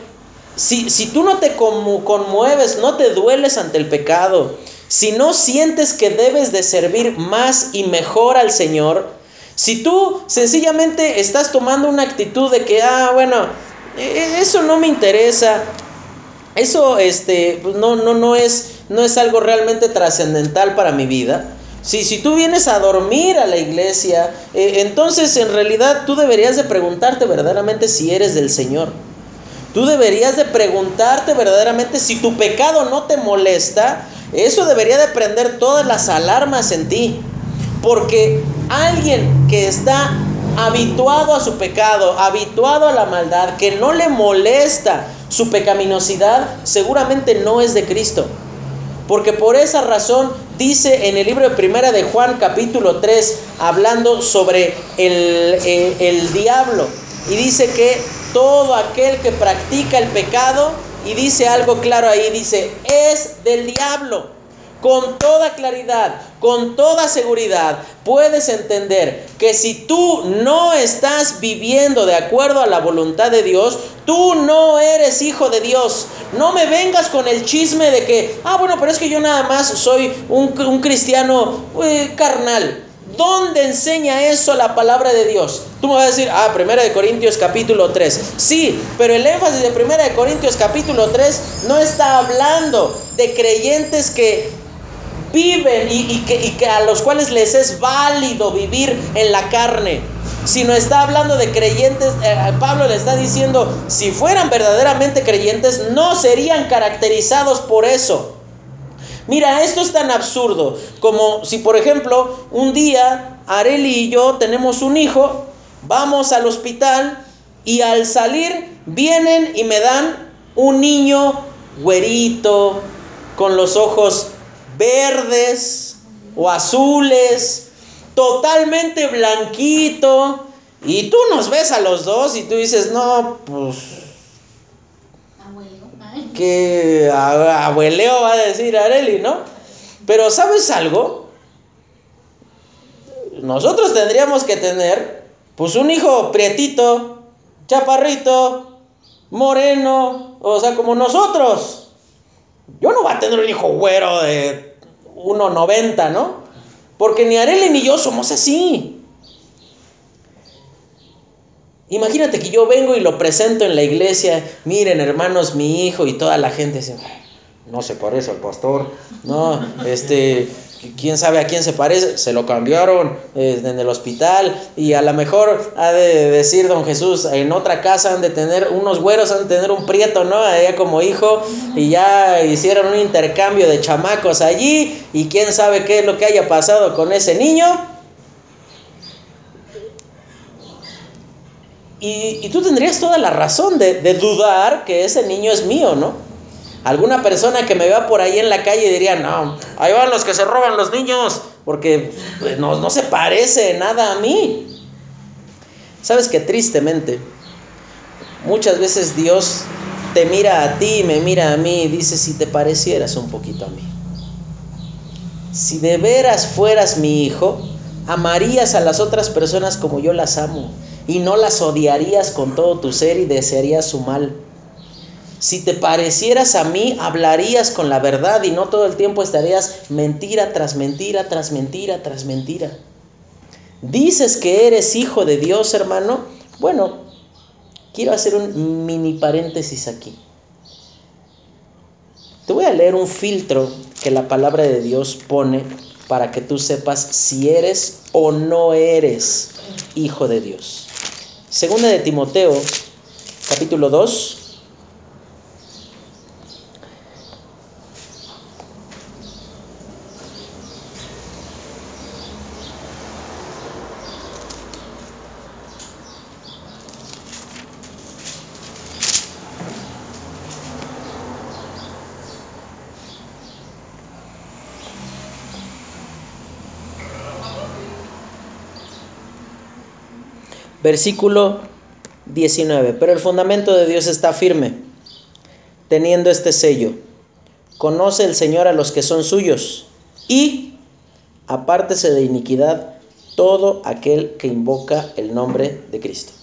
si, tú no te conmueves, no te dueles ante el pecado, si no sientes que debes de servir más y mejor al Señor, si tú sencillamente estás tomando una actitud de que, ah, bueno, e, e, eso no me interesa, eso este, pues, no, no, no, es, no es algo realmente trascendental para mi vida. Si, si tú vienes a dormir a la iglesia, eh, entonces en realidad tú deberías de preguntarte verdaderamente si eres del Señor. Tú deberías de preguntarte verdaderamente si tu pecado no te molesta. Eso debería de prender todas las alarmas en ti. Porque alguien que está habituado a su pecado, habituado a la maldad, que no le molesta su pecaminosidad, seguramente no es de Cristo. Porque por esa razón dice en el libro de Primera de Juan capítulo 3, hablando sobre el, el, el diablo, y dice que todo aquel que practica el pecado, y dice algo claro ahí, dice, es del diablo. Con toda claridad, con toda seguridad, puedes entender que si tú no estás viviendo de acuerdo a la voluntad de Dios, tú no eres hijo de Dios. No me vengas con el chisme de que, ah, bueno, pero es que yo nada más soy un, cristiano eh, carnal. ¿Dónde enseña eso la palabra de Dios? Tú me vas a decir, ah, Primera de Corintios capítulo 3. Sí, pero el énfasis de Primera de Corintios capítulo 3 no está hablando de creyentes que viven y, que, a los cuales les es válido vivir en la carne, sino está hablando de creyentes, eh, Pablo le está diciendo, si fueran verdaderamente creyentes, no serían caracterizados por eso. Mira, esto es tan absurdo como si, por ejemplo, un día Areli y yo tenemos un hijo, vamos al hospital y al salir vienen y me dan un niño güerito, con los ojos verdes o azules, totalmente blanquito, y tú nos ves a los dos y tú dices, no, pues que abueleo va a decir Areli, ¿no? Pero ¿sabes algo? Nosotros tendríamos que tener, pues, un hijo prietito, chaparrito, moreno, o sea, como nosotros. Yo no voy a tener un hijo güero de 1,90, ¿no? Porque ni Areli ni yo somos así. Imagínate que yo vengo y lo presento en la iglesia, miren hermanos, mi hijo y toda la gente dice, no se parece al pastor, no, este, quién sabe a quién se parece, se lo cambiaron eh, en el hospital. Y a lo mejor ha de decir don Jesús, en otra casa han de tener unos güeros, han de tener un prieto, ¿no? Ella como hijo. Y ya hicieron un intercambio de chamacos allí. Y quién sabe qué es lo que haya pasado con ese niño. Y, tú tendrías toda la razón de, dudar que ese niño es mío, ¿no? Alguna persona que me vea por ahí en la calle diría, no, ahí van los que se roban los niños, porque pues, no, no se parece nada a mí. Sabes que tristemente, muchas veces Dios te mira a ti me mira a mí y dice, si te parecieras un poquito a mí. Si de veras fueras mi hijo, amarías a las otras personas como yo las amo y no las odiarías con todo tu ser y desearías su mal. Si te parecieras a mí, hablarías con la verdad y no todo el tiempo estarías mentira tras mentira, tras mentira, tras mentira. Dices que eres hijo de Dios, hermano. Bueno, quiero hacer un mini paréntesis aquí. Te voy a leer un filtro que la palabra de Dios pone para que tú sepas si eres o no eres hijo de Dios. Segunda de Timoteo, capítulo 2, Versículo 19. Pero el fundamento de Dios está firme, teniendo este sello. Conoce el Señor a los que son suyos y apártese de iniquidad todo aquel que invoca el nombre de Cristo.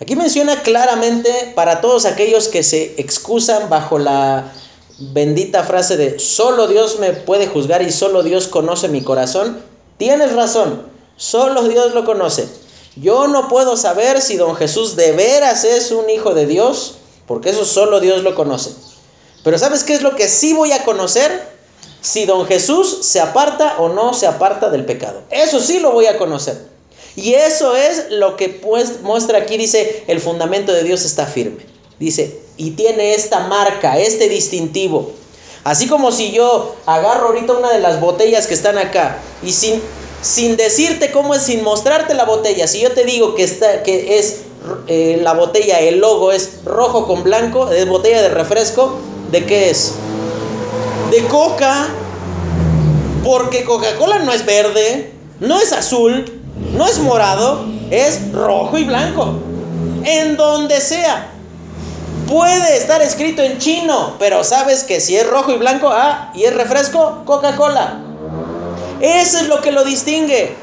Aquí menciona claramente para todos aquellos que se excusan bajo la bendita frase de solo Dios me puede juzgar y solo Dios conoce mi corazón. Tienes razón, solo Dios lo conoce. Yo no puedo saber si don Jesús de veras es un hijo de Dios, porque eso solo Dios lo conoce. Pero ¿sabes qué es lo que sí voy a conocer? Si don Jesús se aparta o no se aparta del pecado. Eso sí lo voy a conocer. Y eso es lo que pues, muestra aquí, dice, el fundamento de Dios está firme. Dice, y tiene esta marca, este distintivo. Así como si yo agarro ahorita una de las botellas que están acá y sin sin decirte cómo es, sin mostrarte la botella. Si yo te digo que, está, que es eh, la botella, el logo es rojo con blanco, es botella de refresco, ¿de qué es? De coca. Porque Coca-Cola no es verde, no es azul, no es morado, es rojo y blanco. En donde sea. Puede estar escrito en chino, pero sabes que si es rojo y blanco, ah, y es refresco, Coca-Cola. Eso es lo que lo distingue.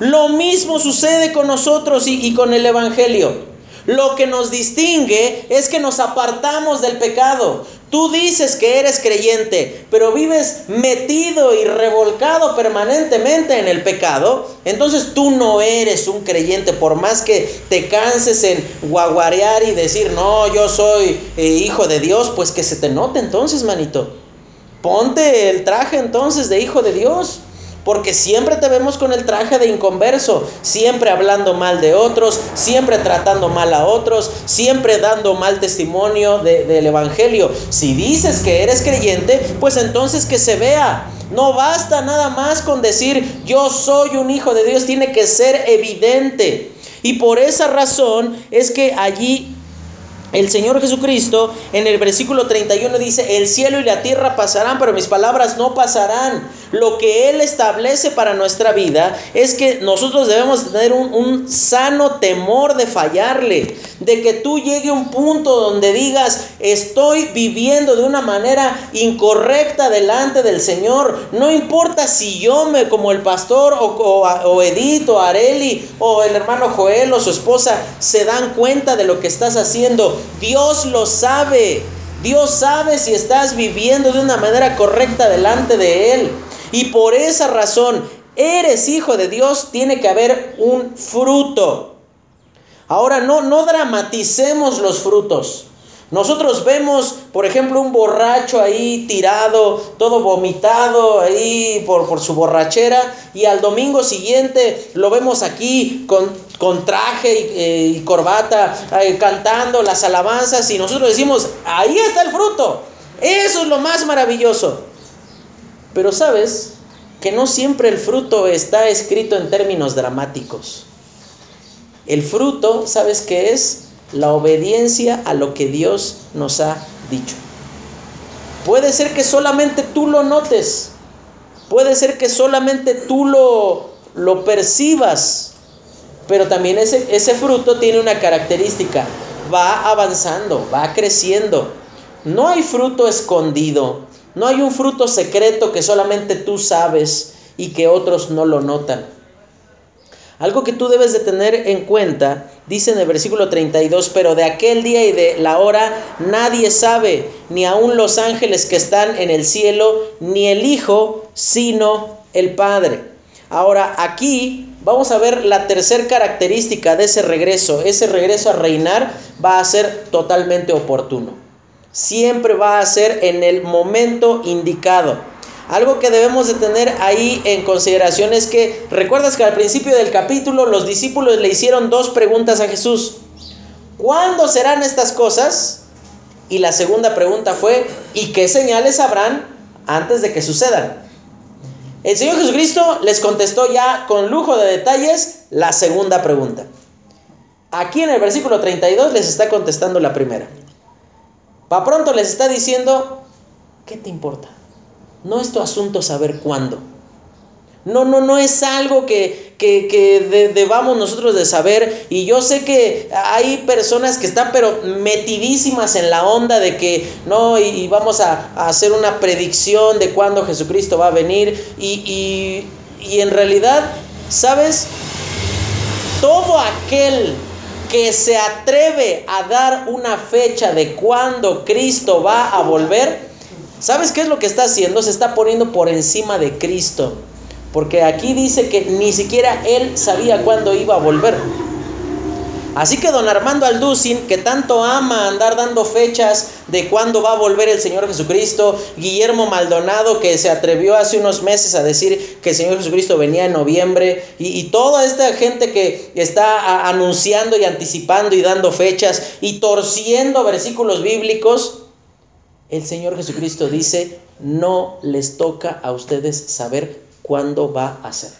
Lo mismo sucede con nosotros y, con el Evangelio. Lo que nos distingue es que nos apartamos del pecado. Tú dices que eres creyente, pero vives metido y revolcado permanentemente en el pecado. Entonces tú no eres un creyente, por más que te canses en guaguarear y decir, no, yo soy eh, hijo de Dios, pues que se te note entonces, manito. Ponte el traje entonces de hijo de Dios. Porque siempre te vemos con el traje de inconverso, siempre hablando mal de otros, siempre tratando mal a otros, siempre dando mal testimonio del Evangelio. Si dices que eres creyente, pues entonces que se vea. No basta nada más con decir yo soy un hijo de Dios, tiene que ser evidente. Y por esa razón es que allí el Señor Jesucristo en el versículo 31 dice, el cielo y la tierra pasarán, pero mis palabras no pasarán. Lo que Él establece para nuestra vida es que nosotros debemos tener un, sano temor de fallarle, de que tú llegue un punto donde digas, estoy viviendo de una manera incorrecta delante del Señor. No importa si yo me, como el pastor o, o, o Edith o Areli o el hermano Joel o su esposa, se dan cuenta de lo que estás haciendo Dios lo sabe. Dios sabe si estás viviendo de una manera correcta delante de Él. Y por esa razón, eres hijo de Dios, tiene que haber un fruto. Ahora no, no dramaticemos los frutos. Nosotros vemos, por ejemplo, un borracho ahí tirado, todo vomitado ahí por, por su borrachera, y al domingo siguiente lo vemos aquí con, con traje y, eh, corbata, eh, cantando las alabanzas, y nosotros decimos, ahí está el fruto. Eso es lo más maravilloso. Pero sabes que no siempre el fruto está escrito en términos dramáticos. El fruto, ¿sabes qué es? La obediencia a lo que Dios nos ha dicho. Puede ser que solamente tú lo notes, puede ser que solamente tú lo, lo percibas, pero también ese, ese fruto tiene una característica, va avanzando, va creciendo. No hay fruto escondido, no hay un fruto secreto que solamente tú sabes y que otros no lo notan. Algo que tú debes de tener en cuenta, dice en el versículo 32, pero de aquel día y de la hora nadie sabe, ni aun los ángeles que están en el cielo, ni el Hijo, sino el Padre. Ahora aquí vamos a ver la tercera característica de ese regreso. Ese regreso a reinar va a ser totalmente oportuno. Siempre va a ser en el momento indicado. Algo que debemos de tener ahí en consideración es que, recuerdas que al principio del capítulo los discípulos le hicieron dos preguntas a Jesús. ¿Cuándo serán estas cosas? Y la segunda pregunta fue, ¿y qué señales habrán antes de que sucedan? El Señor Jesucristo les contestó ya con lujo de detalles la segunda pregunta. Aquí en el versículo 32 les está contestando la primera. Pa pronto les está diciendo, ¿qué te importa? No es tu asunto saber cuándo. No, no, no es algo que, que, debamos nosotros de saber. Y yo sé que hay personas que están pero metidísimas en la onda de que no, y, vamos a, hacer una predicción de cuándo Jesucristo va a venir. Y, y en realidad, ¿sabes? Todo aquel que se atreve a dar una fecha de cuándo Cristo va a volver, ¿Sabes qué es lo que está haciendo? Se está poniendo por encima de Cristo. Porque aquí dice que ni siquiera él sabía cuándo iba a volver. Así que don Armando Alducin, que tanto ama andar dando fechas de cuándo va a volver el Señor Jesucristo, Guillermo Maldonado, que se atrevió hace unos meses a decir que el Señor Jesucristo venía en noviembre, y, toda esta gente que está anunciando y anticipando y dando fechas y torciendo versículos bíblicos, el Señor Jesucristo dice, no les toca a ustedes saber cuándo va a ser.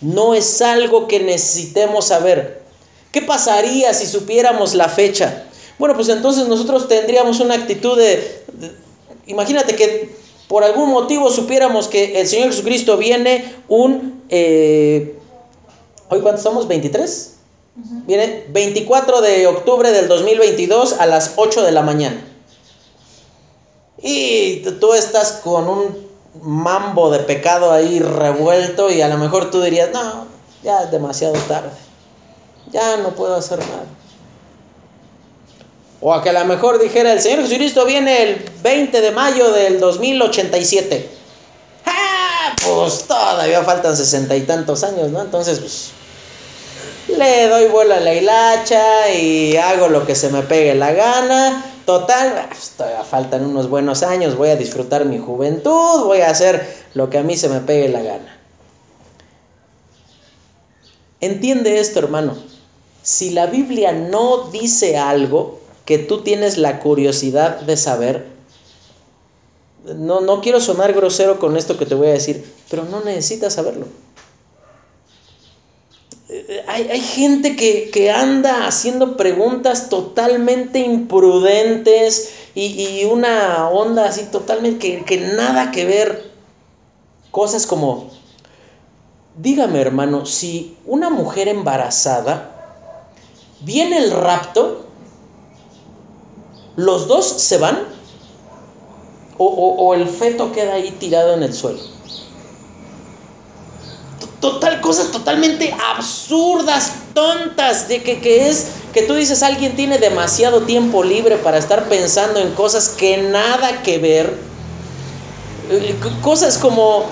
No es algo que necesitemos saber. ¿Qué pasaría si supiéramos la fecha? Bueno, pues entonces nosotros tendríamos una actitud de, imagínate que por algún motivo supiéramos que el Señor Jesucristo viene un, eh, hoy cuánto estamos, 23, viene 24 de octubre del 2022 a las 8 de la mañana. Y tú estás con un mambo de pecado ahí revuelto y a lo mejor tú dirías, no, ya es demasiado tarde, ya no puedo hacer nada. O a que a lo mejor dijera, el Señor Jesucristo viene el 20 de mayo del 2087. ¡Ah! Pues todavía faltan sesenta y tantos años, ¿no? Entonces, pues, le doy vuelo a la hilacha y hago lo que se me pegue la gana Total, todavía faltan unos buenos años, voy a disfrutar mi juventud, voy a hacer lo que a mí se me pegue la gana. Entiende esto, hermano. Si la Biblia no dice algo que tú tienes la curiosidad de saber, no, no quiero sonar grosero con esto que te voy a decir, pero no necesitas saberlo hay, gente que, anda haciendo preguntas totalmente imprudentes y, una onda así totalmente que, nada que ver. Cosas como, dígame hermano, si una mujer embarazada viene el rapto, ¿los dos se van? o el feto queda ahí tirado en el suelo? Total, cosas totalmente absurdas, tontas, de que, que, es que tú dices alguien tiene demasiado tiempo libre para estar pensando en cosas que nada que ver. Cosas como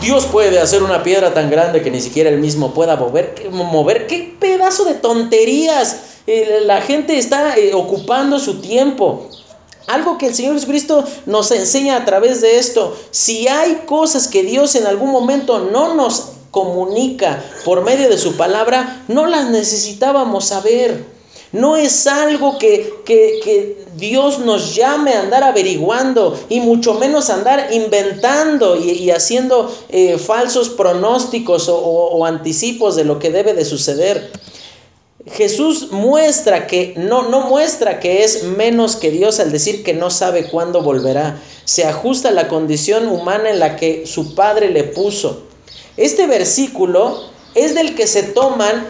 Dios puede hacer una piedra tan grande que ni siquiera él mismo pueda mover. mover. ¿Qué pedazo de tonterías? eh, la gente está eh, ocupando su tiempo. Algo que el Señor Jesucristo nos enseña a través de esto. Si hay cosas que Dios en algún momento no nos comunica por medio de su palabra, no las necesitábamos saber. No es algo que, que, Dios nos llame a andar averiguando y mucho menos andar inventando y, haciendo eh, falsos pronósticos o, o anticipos de lo que debe de suceder. Jesús muestra que no, no muestra que es menos que Dios al decir que no sabe cuándo volverá. Se ajusta a la condición humana en la que su Padre le puso. Este versículo es del que se toman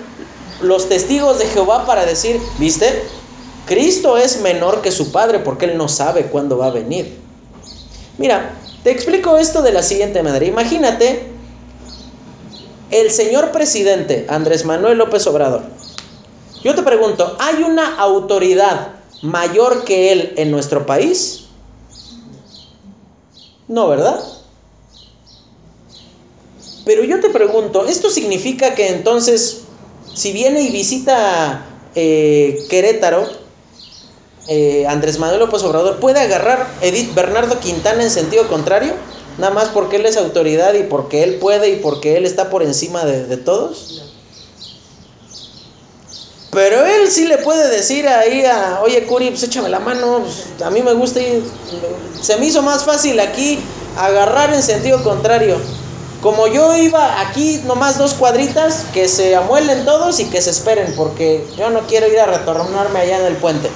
los testigos de Jehová para decir, ¿viste? Cristo es menor que su Padre porque Él no sabe cuándo va a venir. Mira, te explico esto de la siguiente manera. Imagínate el señor presidente Andrés Manuel López Obrador yo te pregunto, ¿hay una autoridad mayor que él en nuestro país? No, ¿verdad? Pero yo te pregunto, ¿esto significa que entonces, si viene y visita eh, Querétaro, eh, Andrés Manuel López Obrador, ¿puede agarrar Edith Bernardo Quintana en sentido contrario? Nada más porque él es autoridad y porque él puede y porque él está por encima de, todos. Pero él sí le puede decir ahí a, oye Curi, pues échame la mano, pues, a mí me gusta ir, se me hizo más fácil aquí agarrar en sentido contrario. Como yo iba aquí nomás dos cuadritas, que se amuelen todos y que se esperen, porque yo no quiero ir a retornarme allá en el puente.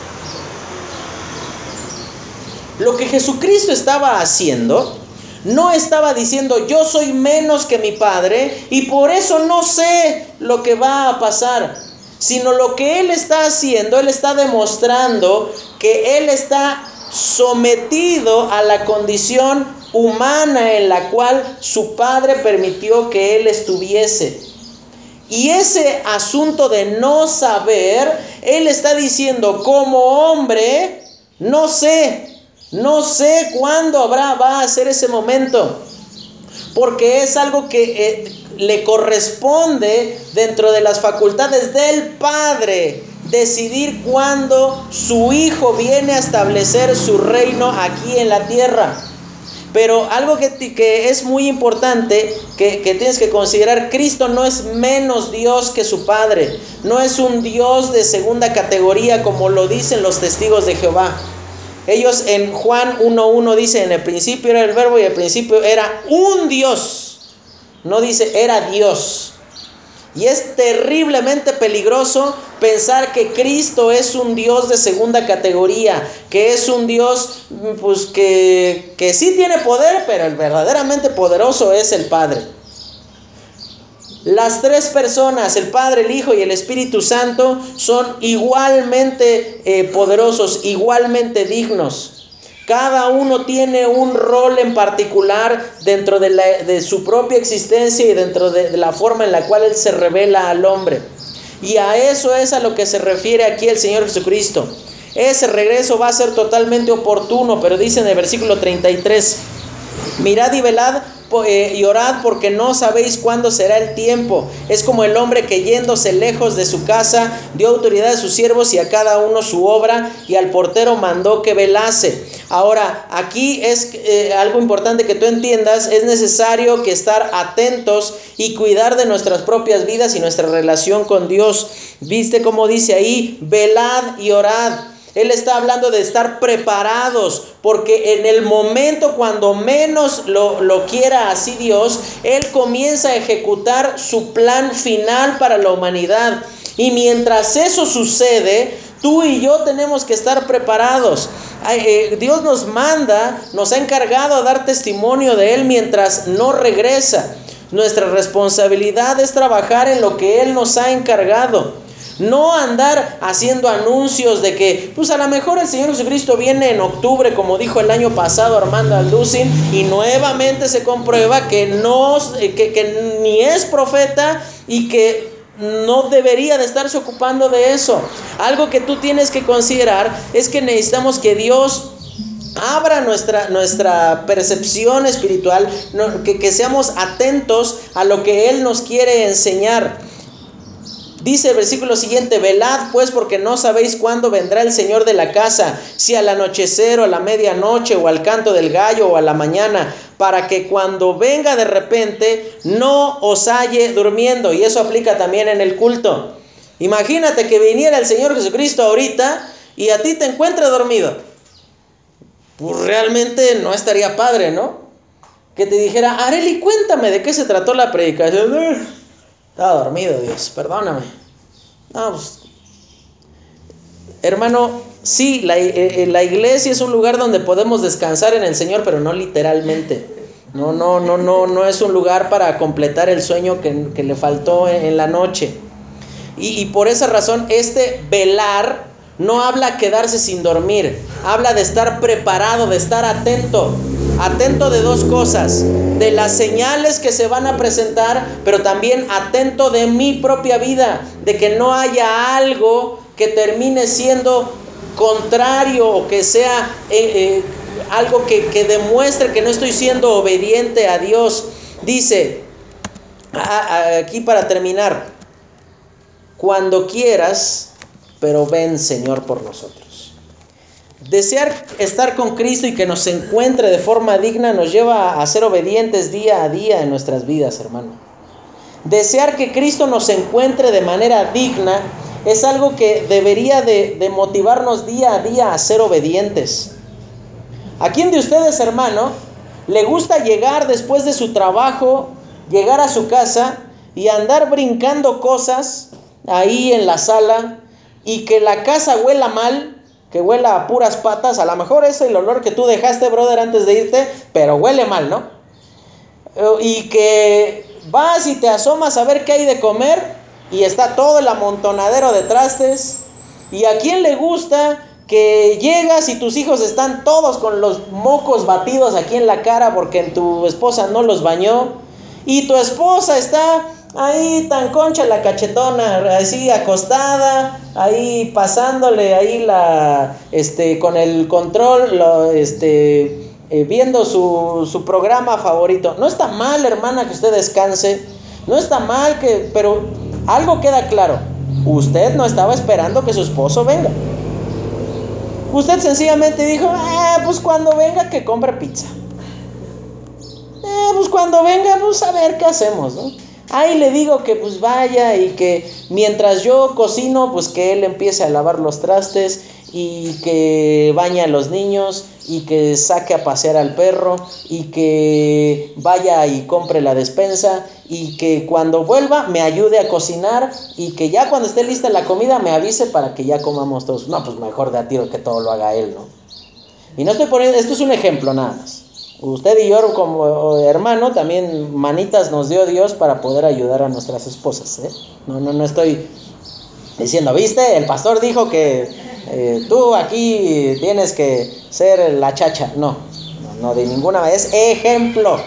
Lo que Jesucristo estaba haciendo, no estaba diciendo yo soy menos que mi Padre y por eso no sé lo que va a pasar sino lo que Él está haciendo, Él está demostrando que Él está sometido a la condición humana en la cual su Padre permitió que Él estuviese. Y ese asunto de no saber, Él está diciendo, como hombre, no sé, no sé cuándo habrá, va a ser ese momento. Porque es algo que eh, le corresponde dentro de las facultades del Padre decidir cuándo su Hijo viene a establecer su reino aquí en la tierra. Pero algo que, que es muy importante que, que, tienes que considerar, Cristo no es menos Dios que su Padre, no es un Dios de segunda categoría como lo dicen los testigos de Jehová. Ellos en Juan 1.1 dicen, en el principio era el verbo y el principio era un Dios. No dice, era Dios. Y es terriblemente peligroso pensar que Cristo es un Dios de segunda categoría, que es un Dios pues, que, que sí tiene poder, pero el verdaderamente poderoso es el Padre. Las tres personas, el Padre, el Hijo y el Espíritu Santo, son igualmente eh, poderosos, igualmente dignos. Cada uno tiene un rol en particular dentro de, su propia existencia y dentro de, la forma en la cual Él se revela al hombre. Y a eso es a lo que se refiere aquí el Señor Jesucristo. Ese regreso va a ser totalmente oportuno, pero dice en el versículo 33, mirad y velad y orad porque no sabéis cuándo será el tiempo. Es como el hombre que yéndose lejos de su casa dio autoridad a sus siervos y a cada uno su obra y al portero mandó que velase. Ahora, aquí es eh, algo importante que tú entiendas, es necesario que estar atentos y cuidar de nuestras propias vidas y nuestra relación con Dios. ¿Viste cómo dice ahí? Velad y orad. Él está hablando de estar preparados, porque en el momento cuando menos lo, lo, quiera así Dios, Él comienza a ejecutar su plan final para la humanidad. Y mientras eso sucede, tú y yo tenemos que estar preparados. Eh, Dios nos manda, nos ha encargado a dar testimonio de Él mientras no regresa. Nuestra responsabilidad es trabajar en lo que Él nos ha encargado. No andar haciendo anuncios de que, pues a lo mejor el Señor Jesucristo viene en octubre, como dijo el año pasado Armando Alducin, y nuevamente se comprueba que, no, que, que ni es profeta y que no debería de estarse ocupando de eso. Algo que tú tienes que considerar es que necesitamos que Dios abra nuestra, nuestra percepción espiritual, que, que seamos atentos a lo que Él nos quiere enseñar. Dice el versículo siguiente, velad pues porque no sabéis cuándo vendrá el Señor de la casa, si al anochecer o a la medianoche o al canto del gallo o a la mañana, para que cuando venga de repente no os halle durmiendo. Y eso aplica también en el culto. Imagínate que viniera el Señor Jesucristo ahorita y a ti te encuentra dormido. Pues realmente no estaría padre, ¿no? Que te dijera, Areli, cuéntame de qué se trató la predicación. Estaba dormido, Dios, perdóname. No, pues, hermano, sí, la, eh, eh, la, iglesia es un lugar donde podemos descansar en el Señor, pero no literalmente. No, no, no, no, no es un lugar para completar el sueño que, que le faltó en, la noche. Y, y, por esa razón, este velar no habla quedarse sin dormir, habla de estar preparado, de estar atento. Atento de dos cosas, de las señales que se van a presentar, pero también atento de mi propia vida, de que no haya algo que termine siendo contrario o que sea eh, eh, algo que, que, demuestre que no estoy siendo obediente a Dios. Dice, aquí para terminar, cuando quieras, pero ven Señor por nosotros. Desear estar con Cristo y que nos encuentre de forma digna nos lleva a ser obedientes día a día en nuestras vidas, hermano. Desear que Cristo nos encuentre de manera digna es algo que debería de, motivarnos día a día a ser obedientes. ¿A quién de ustedes, hermano, le gusta llegar después de su trabajo, llegar a su casa y andar brincando cosas ahí en la sala y que la casa huela mal que huela a puras patas, a lo mejor es el olor que tú dejaste, brother, antes de irte, pero huele mal, ¿no? Y que vas y te asomas a ver qué hay de comer y está todo el amontonadero de trastes. ¿Y a quién le gusta que llegas y tus hijos están todos con los mocos batidos aquí en la cara porque tu esposa no los bañó? Y tu esposa está ahí tan concha la cachetona, así acostada, ahí pasándole ahí la, este, con el control, lo, este, eh, viendo su, su programa favorito. No está mal, hermana, que usted descanse. No está mal que, pero algo queda claro. Usted no estaba esperando que su esposo venga. Usted sencillamente dijo, ah, pues cuando venga que compre pizza. Eh, pues cuando venga, pues a ver qué hacemos, ¿no? Ahí le digo que pues vaya y que mientras yo cocino, pues que él empiece a lavar los trastes y que bañe a los niños y que saque a pasear al perro y que vaya y compre la despensa y que cuando vuelva me ayude a cocinar y que ya cuando esté lista la comida me avise para que ya comamos todos. No, pues mejor de a tiro que todo lo haga él, ¿no? Y no estoy poniendo, esto es un ejemplo nada más. Usted y yo como hermano también manitas nos dio Dios para poder ayudar a nuestras esposas. ¿eh? No, no, no estoy diciendo, viste, el pastor dijo que eh, tú aquí tienes que ser la chacha. No, no, no de ninguna manera. Es ejemplo.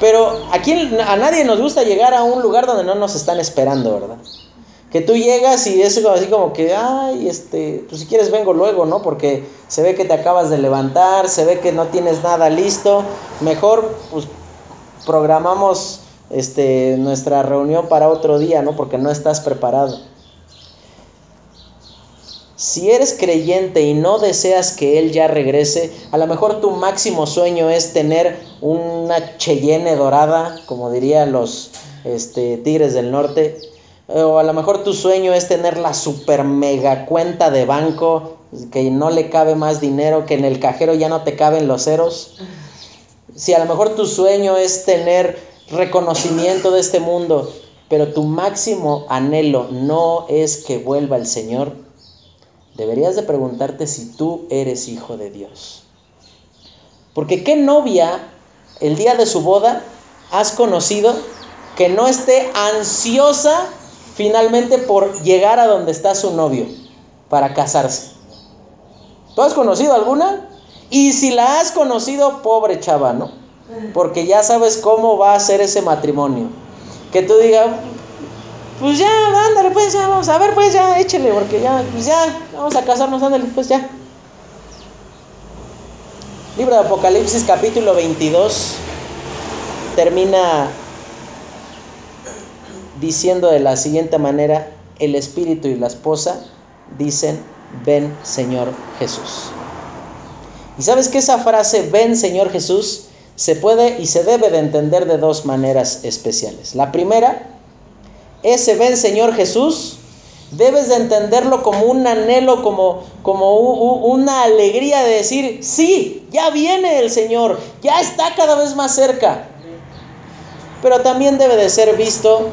Pero aquí a nadie nos gusta llegar a un lugar donde no nos están esperando, ¿verdad? Que tú llegas y es así como que, ay, este, pues si quieres vengo luego, ¿no? Porque se ve que te acabas de levantar, se ve que no tienes nada listo. Mejor, pues, programamos este, nuestra reunión para otro día, ¿no? Porque no estás preparado. Si eres creyente y no deseas que Él ya regrese, a lo mejor tu máximo sueño es tener una Cheyenne dorada, como dirían los este, Tigres del Norte, o a lo mejor tu sueño es tener la super mega cuenta de banco que no le cabe más dinero, que en el cajero ya no te caben los ceros. Si a lo mejor tu sueño es tener reconocimiento de este mundo, pero tu máximo anhelo no es que vuelva el Señor, deberías de preguntarte si tú eres hijo de Dios. Porque qué novia el día de su boda has conocido que no esté ansiosa finalmente por llegar a donde está su novio para casarse. ¿Tú has conocido alguna? Y si la has conocido, pobre chava, ¿no? Porque ya sabes cómo va a ser ese matrimonio. Que tú digas, pues ya, ándale, pues ya, vamos a ver, pues ya, échele, porque ya, pues ya, vamos a casarnos, ándale, pues ya. Libro de Apocalipsis capítulo 22 termina diciendo de la siguiente manera, el espíritu y la esposa dicen, ven Señor Jesús. Y sabes que esa frase, ven Señor Jesús, se puede y se debe de entender de dos maneras especiales. La primera, ese ven Señor Jesús, debes de entenderlo como un anhelo, como, como una alegría de decir, sí, ya viene el Señor, ya está cada vez más cerca. Pero también debe de ser visto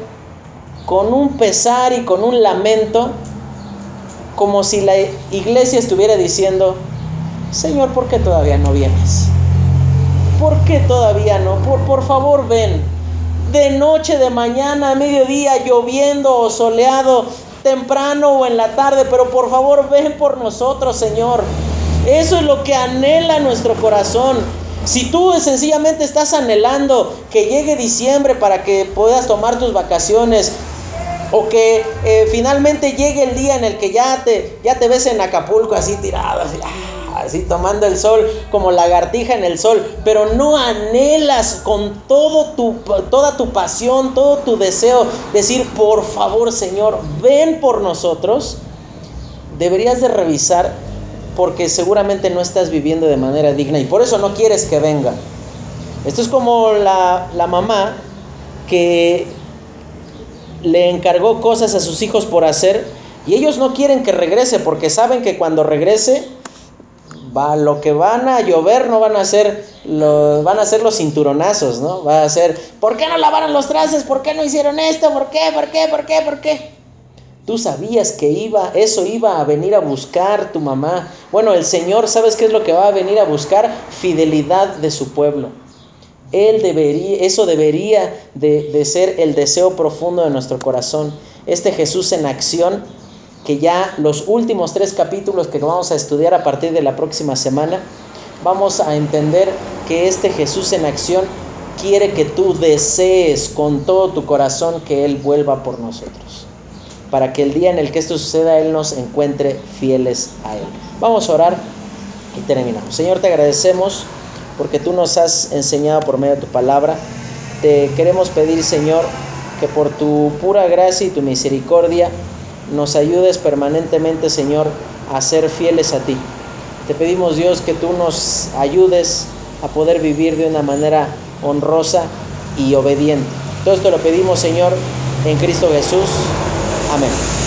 con un pesar y con un lamento, como si la iglesia estuviera diciendo, Señor, ¿por qué todavía no vienes? ¿Por qué todavía no? Por, por favor, ven. De noche, de mañana, a mediodía, lloviendo o soleado, temprano o en la tarde, pero por favor, ven por nosotros, Señor. Eso es lo que anhela nuestro corazón. Si tú sencillamente estás anhelando que llegue diciembre para que puedas tomar tus vacaciones, o que eh, finalmente llegue el día en el que ya te, ya te ves en Acapulco así tirado, así, ah, así tomando el sol como lagartija en el sol, pero no anhelas con todo tu, toda tu pasión, todo tu deseo, decir, por favor Señor, ven por nosotros, deberías de revisar porque seguramente no estás viviendo de manera digna y por eso no quieres que venga. Esto es como la, la mamá que le encargó cosas a sus hijos por hacer y ellos no quieren que regrese porque saben que cuando regrese va lo que van a llover no van a ser los van a ser los cinturonazos, ¿no? Va a ser ¿por qué no lavaron los trastes? ¿Por qué no hicieron esto? ¿Por qué? ¿Por qué? ¿Por qué? ¿Por qué? Tú sabías que iba, eso iba a venir a buscar tu mamá. Bueno, el Señor, ¿sabes qué es lo que va a venir a buscar? Fidelidad de su pueblo. Él debería, eso debería de, ser el deseo profundo de nuestro corazón. Este Jesús en acción, que ya los últimos tres capítulos que vamos a estudiar a partir de la próxima semana, vamos a entender que este Jesús en acción quiere que tú desees con todo tu corazón que Él vuelva por nosotros. Para que el día en el que esto suceda, Él nos encuentre fieles a Él. Vamos a orar y terminamos. Señor, te agradecemos porque tú nos has enseñado por medio de tu palabra. Te queremos pedir, Señor, que por tu pura gracia y tu misericordia nos ayudes permanentemente, Señor, a ser fieles a ti. Te pedimos, Dios, que tú nos ayudes a poder vivir de una manera honrosa y obediente. Todo esto lo pedimos, Señor, en Cristo Jesús. Amén.